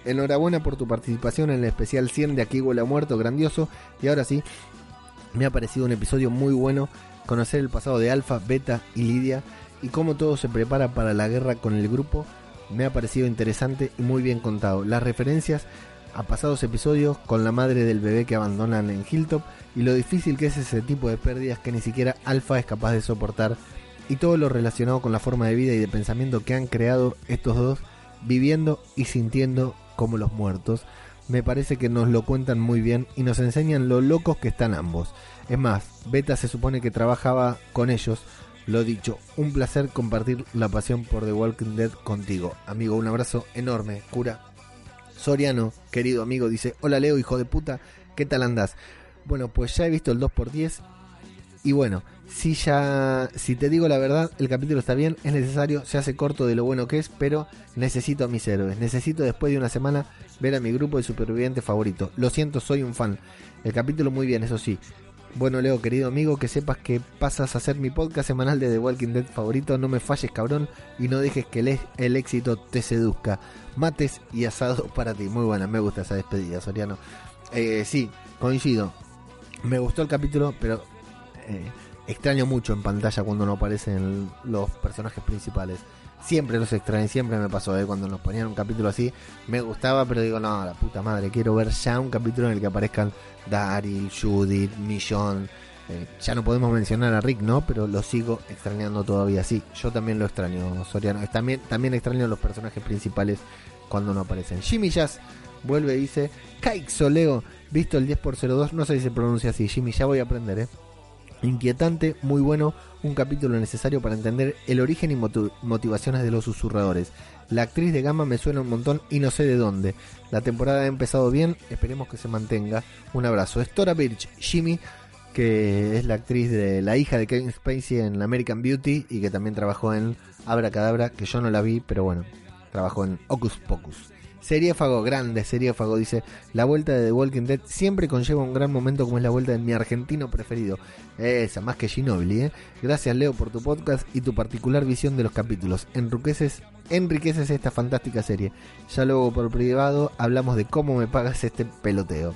Enhorabuena por tu participación en el especial 100 de Aquí huele a muerto, grandioso. Y ahora sí, me ha parecido un episodio muy bueno conocer el pasado de Alpha, Beta y Lidia y cómo todo se prepara para la guerra con el grupo. Me ha parecido interesante y muy bien contado. Las referencias a pasados episodios con la madre del bebé que abandonan en Hilltop y lo difícil que es ese tipo de pérdidas que ni siquiera Alpha es capaz de soportar y todo lo relacionado con la forma de vida y de pensamiento que han creado estos dos viviendo y sintiendo como los muertos. Me parece que nos lo cuentan muy bien y nos enseñan lo locos que están ambos. Es más, Beta se supone que trabajaba con ellos. Lo dicho, un placer compartir la pasión por The Walking Dead contigo. Amigo, un abrazo enorme, cura. Soriano, querido amigo, dice, hola Leo, hijo de puta, ¿qué tal andas? Bueno, pues ya he visto el 2x10 y bueno, si ya, si te digo la verdad, el capítulo está bien, es necesario, se hace corto de lo bueno que es, pero necesito a mis héroes, necesito después de una semana ver a mi grupo de supervivientes favorito. Lo siento, soy un fan. El capítulo muy bien, eso sí. Bueno, Leo, querido amigo, que sepas que pasas a ser mi podcast semanal de The Walking Dead favorito. No me falles, cabrón, y no dejes que el, el éxito te seduzca. Mates y asado para ti. Muy buena, me gusta esa despedida, Soriano. Eh, sí, coincido. Me gustó el capítulo, pero eh, extraño mucho en pantalla cuando no aparecen los personajes principales. Siempre los extrañé, siempre me pasó, eh, cuando nos ponían un capítulo así, me gustaba, pero digo, no, la puta madre, quiero ver ya un capítulo en el que aparezcan Daryl, Judith, Millón. Eh, ya no podemos mencionar a Rick, ¿no? Pero lo sigo extrañando todavía. Sí, yo también lo extraño, Soriano. También, también extraño a los personajes principales cuando no aparecen. Jimmy Jazz vuelve y dice: Leo, visto el 10x02, no sé si se pronuncia así. Jimmy, ya voy a aprender, ¿eh? Inquietante, muy bueno, un capítulo necesario para entender el origen y motivaciones de los susurradores. La actriz de Gama me suena un montón y no sé de dónde. La temporada ha empezado bien, esperemos que se mantenga. Un abrazo. Stora Birch, Jimmy, que es la actriz de la hija de Kevin Spacey en American Beauty y que también trabajó en Abra Cadabra, que yo no la vi, pero bueno, trabajó en Ocus Pocus. Seriéfago, grande Seriéfago, dice, la vuelta de The Walking Dead siempre conlleva un gran momento como es la vuelta de mi argentino preferido. Esa, más que Ginobili, ¿eh? Gracias Leo por tu podcast y tu particular visión de los capítulos. Enriqueces, esta fantástica serie. Ya luego por privado hablamos de cómo me pagas este peloteo.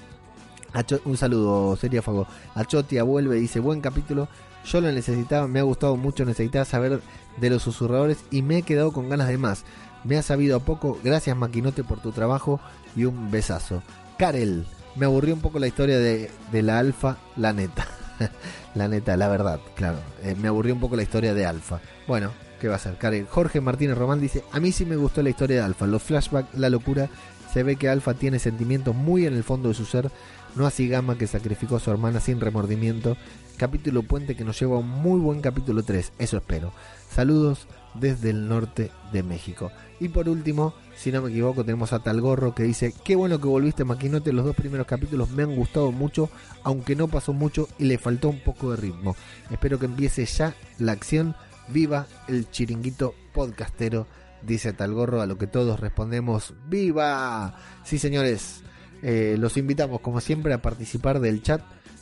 un saludo, Seriéfago. Achotia vuelve, dice, buen capítulo. Yo lo necesitaba, me ha gustado mucho, necesitaba saber de los susurradores y me he quedado con ganas de más. Me ha sabido a poco, gracias Maquinote por tu trabajo y un besazo. Karel, me aburrió un poco la historia de, la alfa, la neta. la neta, la verdad, claro. Eh, me aburrió un poco la historia de alfa. Bueno, ¿qué va a ser? Karel. Jorge Martínez Román dice, a mí sí me gustó la historia de alfa. Los flashbacks, la locura. Se ve que Alfa tiene sentimientos muy en el fondo de su ser, no así Gama que sacrificó a su hermana sin remordimiento. Capítulo puente que nos lleva a un muy buen capítulo 3, eso espero. Saludos desde el norte de México. Y por último, si no me equivoco, tenemos a Talgorro que dice, qué bueno que volviste Maquinote, los dos primeros capítulos me han gustado mucho, aunque no pasó mucho y le faltó un poco de ritmo. Espero que empiece ya la acción, viva el chiringuito podcastero, dice Talgorro, a lo que todos respondemos, viva. Sí señores, eh, los invitamos como siempre a participar del chat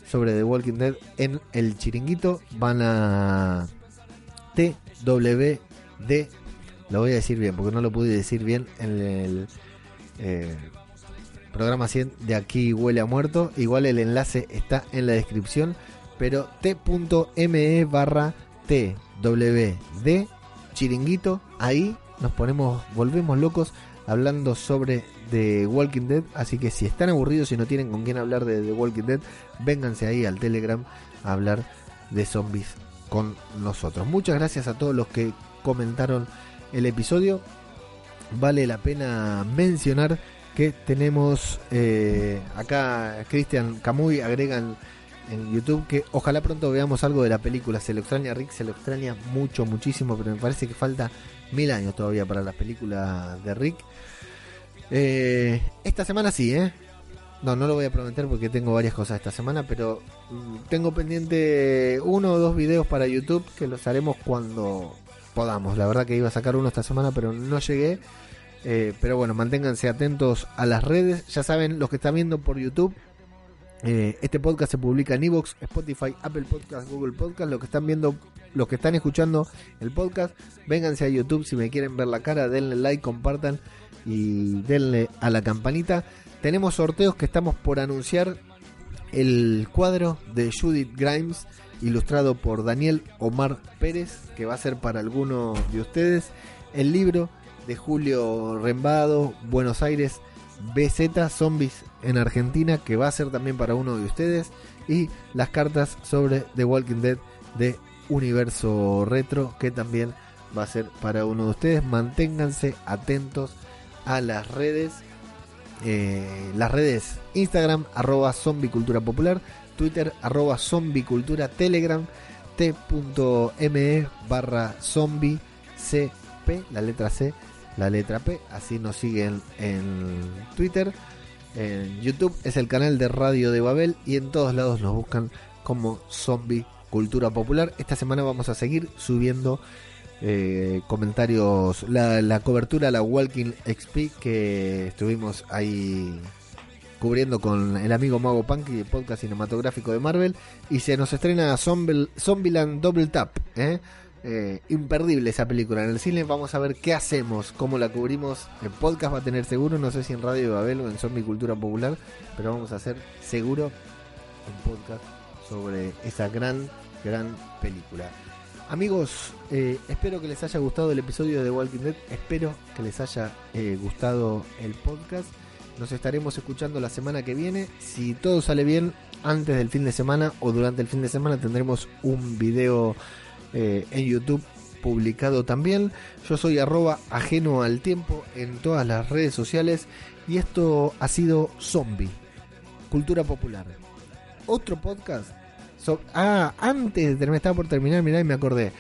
sobre The Walking Dead en el chiringuito. Van a TWD. Lo voy a decir bien porque no lo pude decir bien en el eh, programa 100 de aquí huele a muerto. Igual el enlace está en la descripción. Pero t.me barra TWD chiringuito. Ahí nos ponemos, volvemos locos hablando sobre The Walking Dead. Así que si están aburridos y no tienen con quién hablar de The Walking Dead, vénganse ahí al Telegram a hablar de zombies con nosotros. Muchas gracias a todos los que comentaron el episodio. Vale la pena mencionar que tenemos eh, acá Cristian Camuy agregan en YouTube que ojalá pronto veamos algo de la película. Se lo extraña Rick, se lo extraña mucho, muchísimo, pero me parece que falta mil años todavía para la película de Rick. Eh, esta semana sí, ¿eh? No, no lo voy a prometer porque tengo varias cosas esta semana, pero mm, tengo pendiente uno o dos videos para YouTube que los haremos cuando podamos. La verdad que iba a sacar uno esta semana, pero no llegué. Eh, pero bueno, manténganse atentos a las redes. Ya saben, los que están viendo por YouTube, eh, este podcast se publica en Evox, Spotify, Apple Podcast, Google Podcast. Los que están viendo, los que están escuchando el podcast, vénganse a YouTube si me quieren ver la cara, denle like, compartan y denle a la campanita. Tenemos sorteos que estamos por anunciar. El cuadro de Judith Grimes, ilustrado por Daniel Omar Pérez, que va a ser para alguno de ustedes. El libro de Julio Rembado, Buenos Aires, BZ, Zombies en Argentina, que va a ser también para uno de ustedes. Y las cartas sobre The Walking Dead de Universo Retro, que también va a ser para uno de ustedes. Manténganse atentos a las redes eh, las redes Instagram, arroba popular, Twitter, arroba zombicultura, Telegram, t.me barra zombie cp, la letra C, la letra P, así nos siguen en Twitter. En YouTube es el canal de Radio de Babel y en todos lados nos buscan como Zombie Cultura Popular. Esta semana vamos a seguir subiendo eh, comentarios, la, la cobertura, la Walking XP que estuvimos ahí cubriendo con el amigo Mago Punk el podcast cinematográfico de Marvel. Y se nos estrena Zombieland Double Tap. ¿eh? ¿eh? imperdible esa película en el cine. Vamos a ver qué hacemos, cómo la cubrimos. El podcast va a tener seguro, no sé si en Radio de Babel o en Zombie Cultura Popular, pero vamos a hacer seguro un podcast sobre esa gran, gran película. Amigos, eh, espero que les haya gustado el episodio de Walking Dead, espero que les haya gustado el podcast. Nos estaremos escuchando la semana que viene. Si todo sale bien, antes del fin de semana o durante el fin de semana tendremos un video eh, en YouTube publicado también. Yo soy arroba ajeno al tiempo en todas las redes sociales y esto ha sido Zombie, Cultura Popular. Otro podcast ah, antes de terminar, estaba por terminar, mirá y me acordé.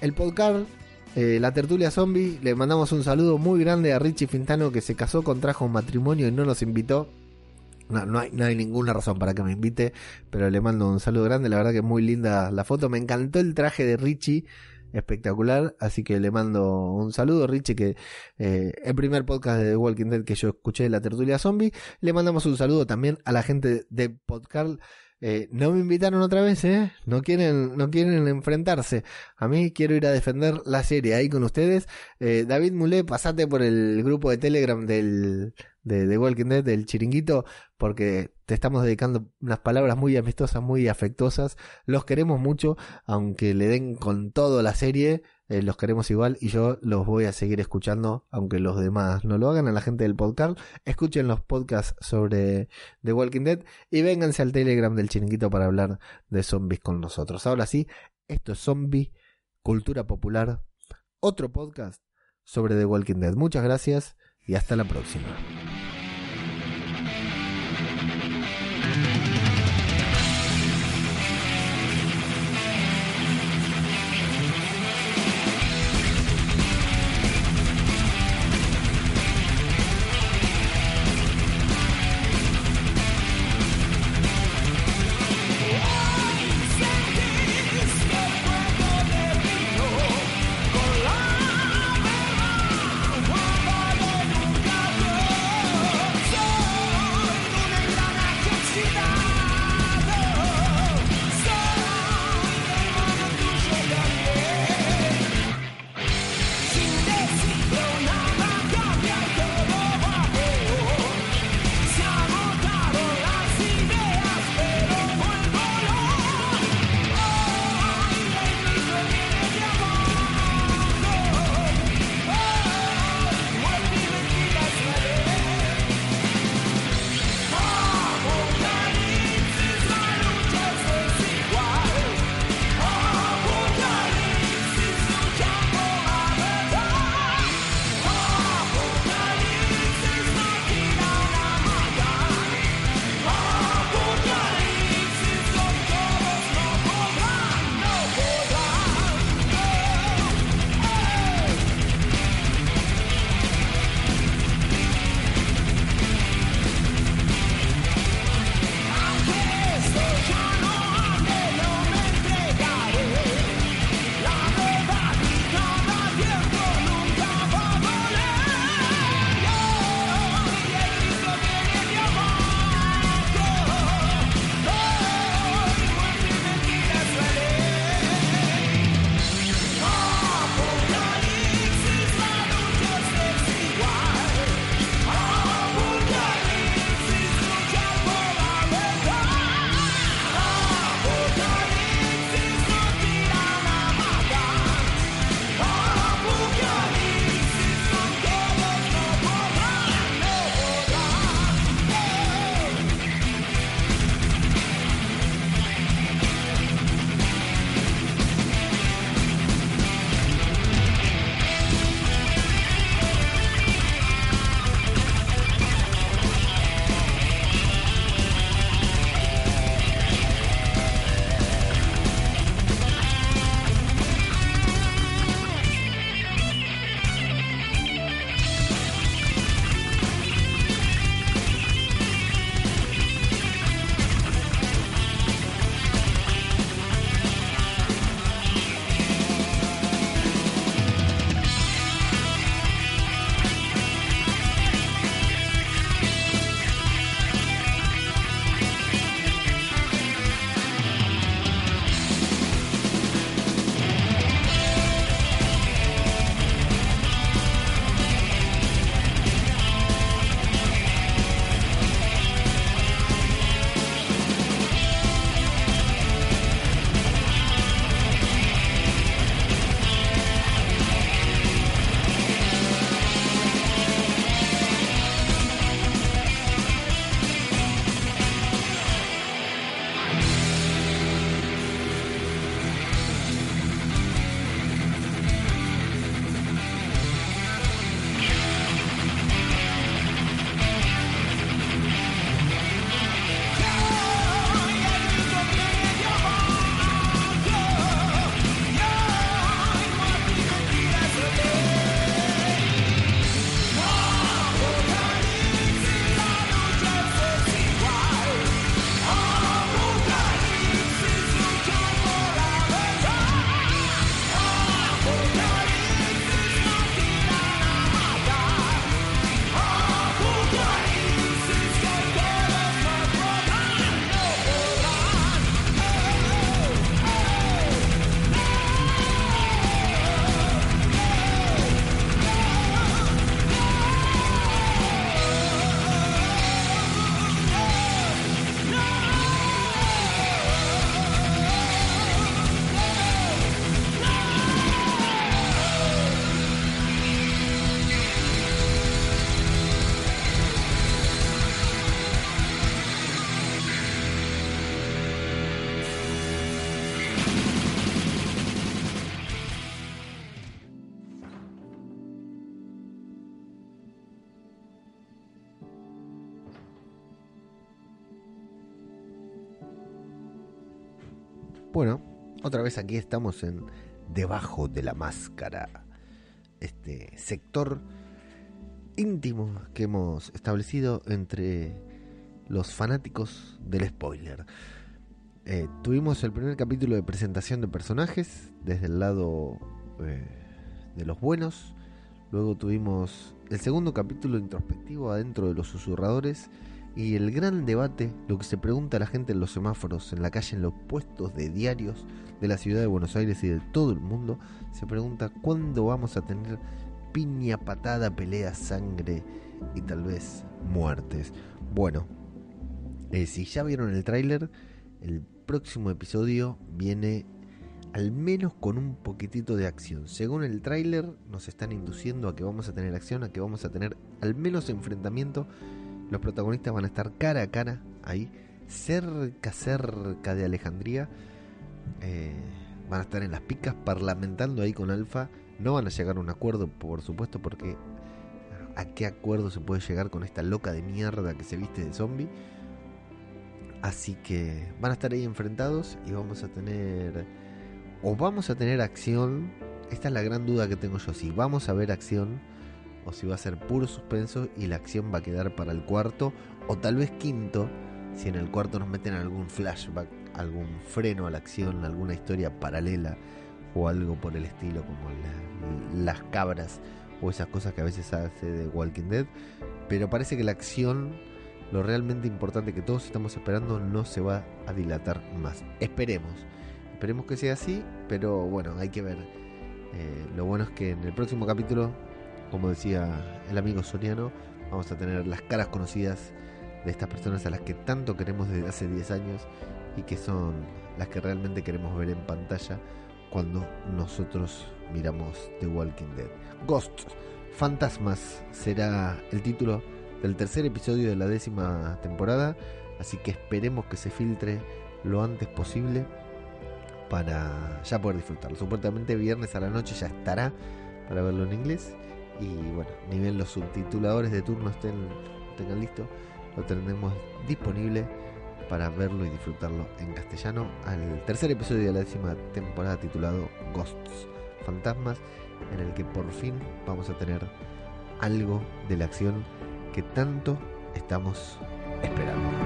El podcast, eh, la tertulia zombie, le mandamos un saludo muy grande a Richie Fintano que se casó, contrajo un matrimonio y no nos invitó. No, no, hay, ninguna razón para que me invite, pero le mando un saludo grande. La verdad que es muy linda la foto. Me encantó el traje de Richie. espectacular, así que le mando un saludo, Richie, que eh, el primer podcast de The Walking Dead que yo escuché de la tertulia zombie, le mandamos un saludo también a la gente de Podcast. Eh, no me invitaron otra vez, ¿eh? No quieren, no quieren enfrentarse. A mí quiero ir a defender la serie ahí con ustedes. Eh, David Mulé, pasate por el grupo de Telegram del, de The Walking Dead, del chiringuito, porque te estamos dedicando unas palabras muy amistosas, muy afectuosas. Los queremos mucho, aunque le den con todo la serie. Eh, los queremos igual y yo los voy a seguir escuchando, aunque los demás no lo hagan. A la gente del podcast, escuchen los podcasts sobre The Walking Dead y vénganse al Telegram del chiringuito para hablar de zombies con nosotros. Ahora sí, esto es Zombie, Cultura Popular, otro podcast sobre The Walking Dead. Muchas gracias y hasta la próxima. Otra vez aquí estamos en Debajo de la Máscara, este sector íntimo que hemos establecido entre los fanáticos del spoiler. Eh, tuvimos el primer capítulo de presentación de personajes desde el lado eh, de los buenos. Luego tuvimos el segundo capítulo introspectivo adentro de los susurradores y el gran debate, lo que se pregunta la gente en los semáforos, en la calle, en los puestos de diarios de la ciudad de Buenos Aires y de todo el mundo, se pregunta cuándo vamos a tener piña, patada, pelea, sangre y tal vez muertes. Bueno, eh, si ya vieron el tráiler, el próximo episodio viene al menos con un poquitito de acción. Según el tráiler nos están induciendo a que vamos a tener acción, a que vamos a tener al menos enfrentamiento. Los protagonistas van a estar cara a cara ahí, cerca, cerca de Alejandría. Eh, van a estar en las picas parlamentando ahí con Alfa. No van a llegar a un acuerdo, por supuesto, porque ¿a qué acuerdo se puede llegar con esta loca de mierda que se viste de zombie? Así que van a estar ahí enfrentados y vamos a tener... O vamos a tener acción. Esta es la gran duda que tengo yo. Si vamos a ver acción o si va a ser puro suspenso y la acción va a quedar para el cuarto o tal vez quinto. Si en el cuarto nos meten algún flashback, algún freno a la acción, alguna historia paralela o algo por el estilo como las cabras o esas cosas que a veces hace de Walking Dead. Pero parece que la acción lo realmente importante que todos estamos esperando no se va a dilatar más. Esperemos, esperemos que sea así, pero bueno, hay que ver. Eh, lo bueno es que en el próximo capítulo, como decía el amigo Soriano, vamos a tener las caras conocidas de estas personas a las que tanto queremos desde hace 10 años y que son las que realmente queremos ver en pantalla cuando nosotros miramos The Walking Dead. Ghosts, Fantasmas será el título del tercer episodio de la décima temporada, así que esperemos que se filtre lo antes posible para ya poder disfrutarlo. Supuestamente viernes a la noche ya estará para verlo en inglés y bueno, ni bien los subtituladores de turno estén tengan listo, lo tendremos disponible para verlo y disfrutarlo en castellano al tercer episodio de la décima temporada titulado Ghosts, Fantasmas, en el que por fin vamos a tener algo de la acción que tanto estamos esperando.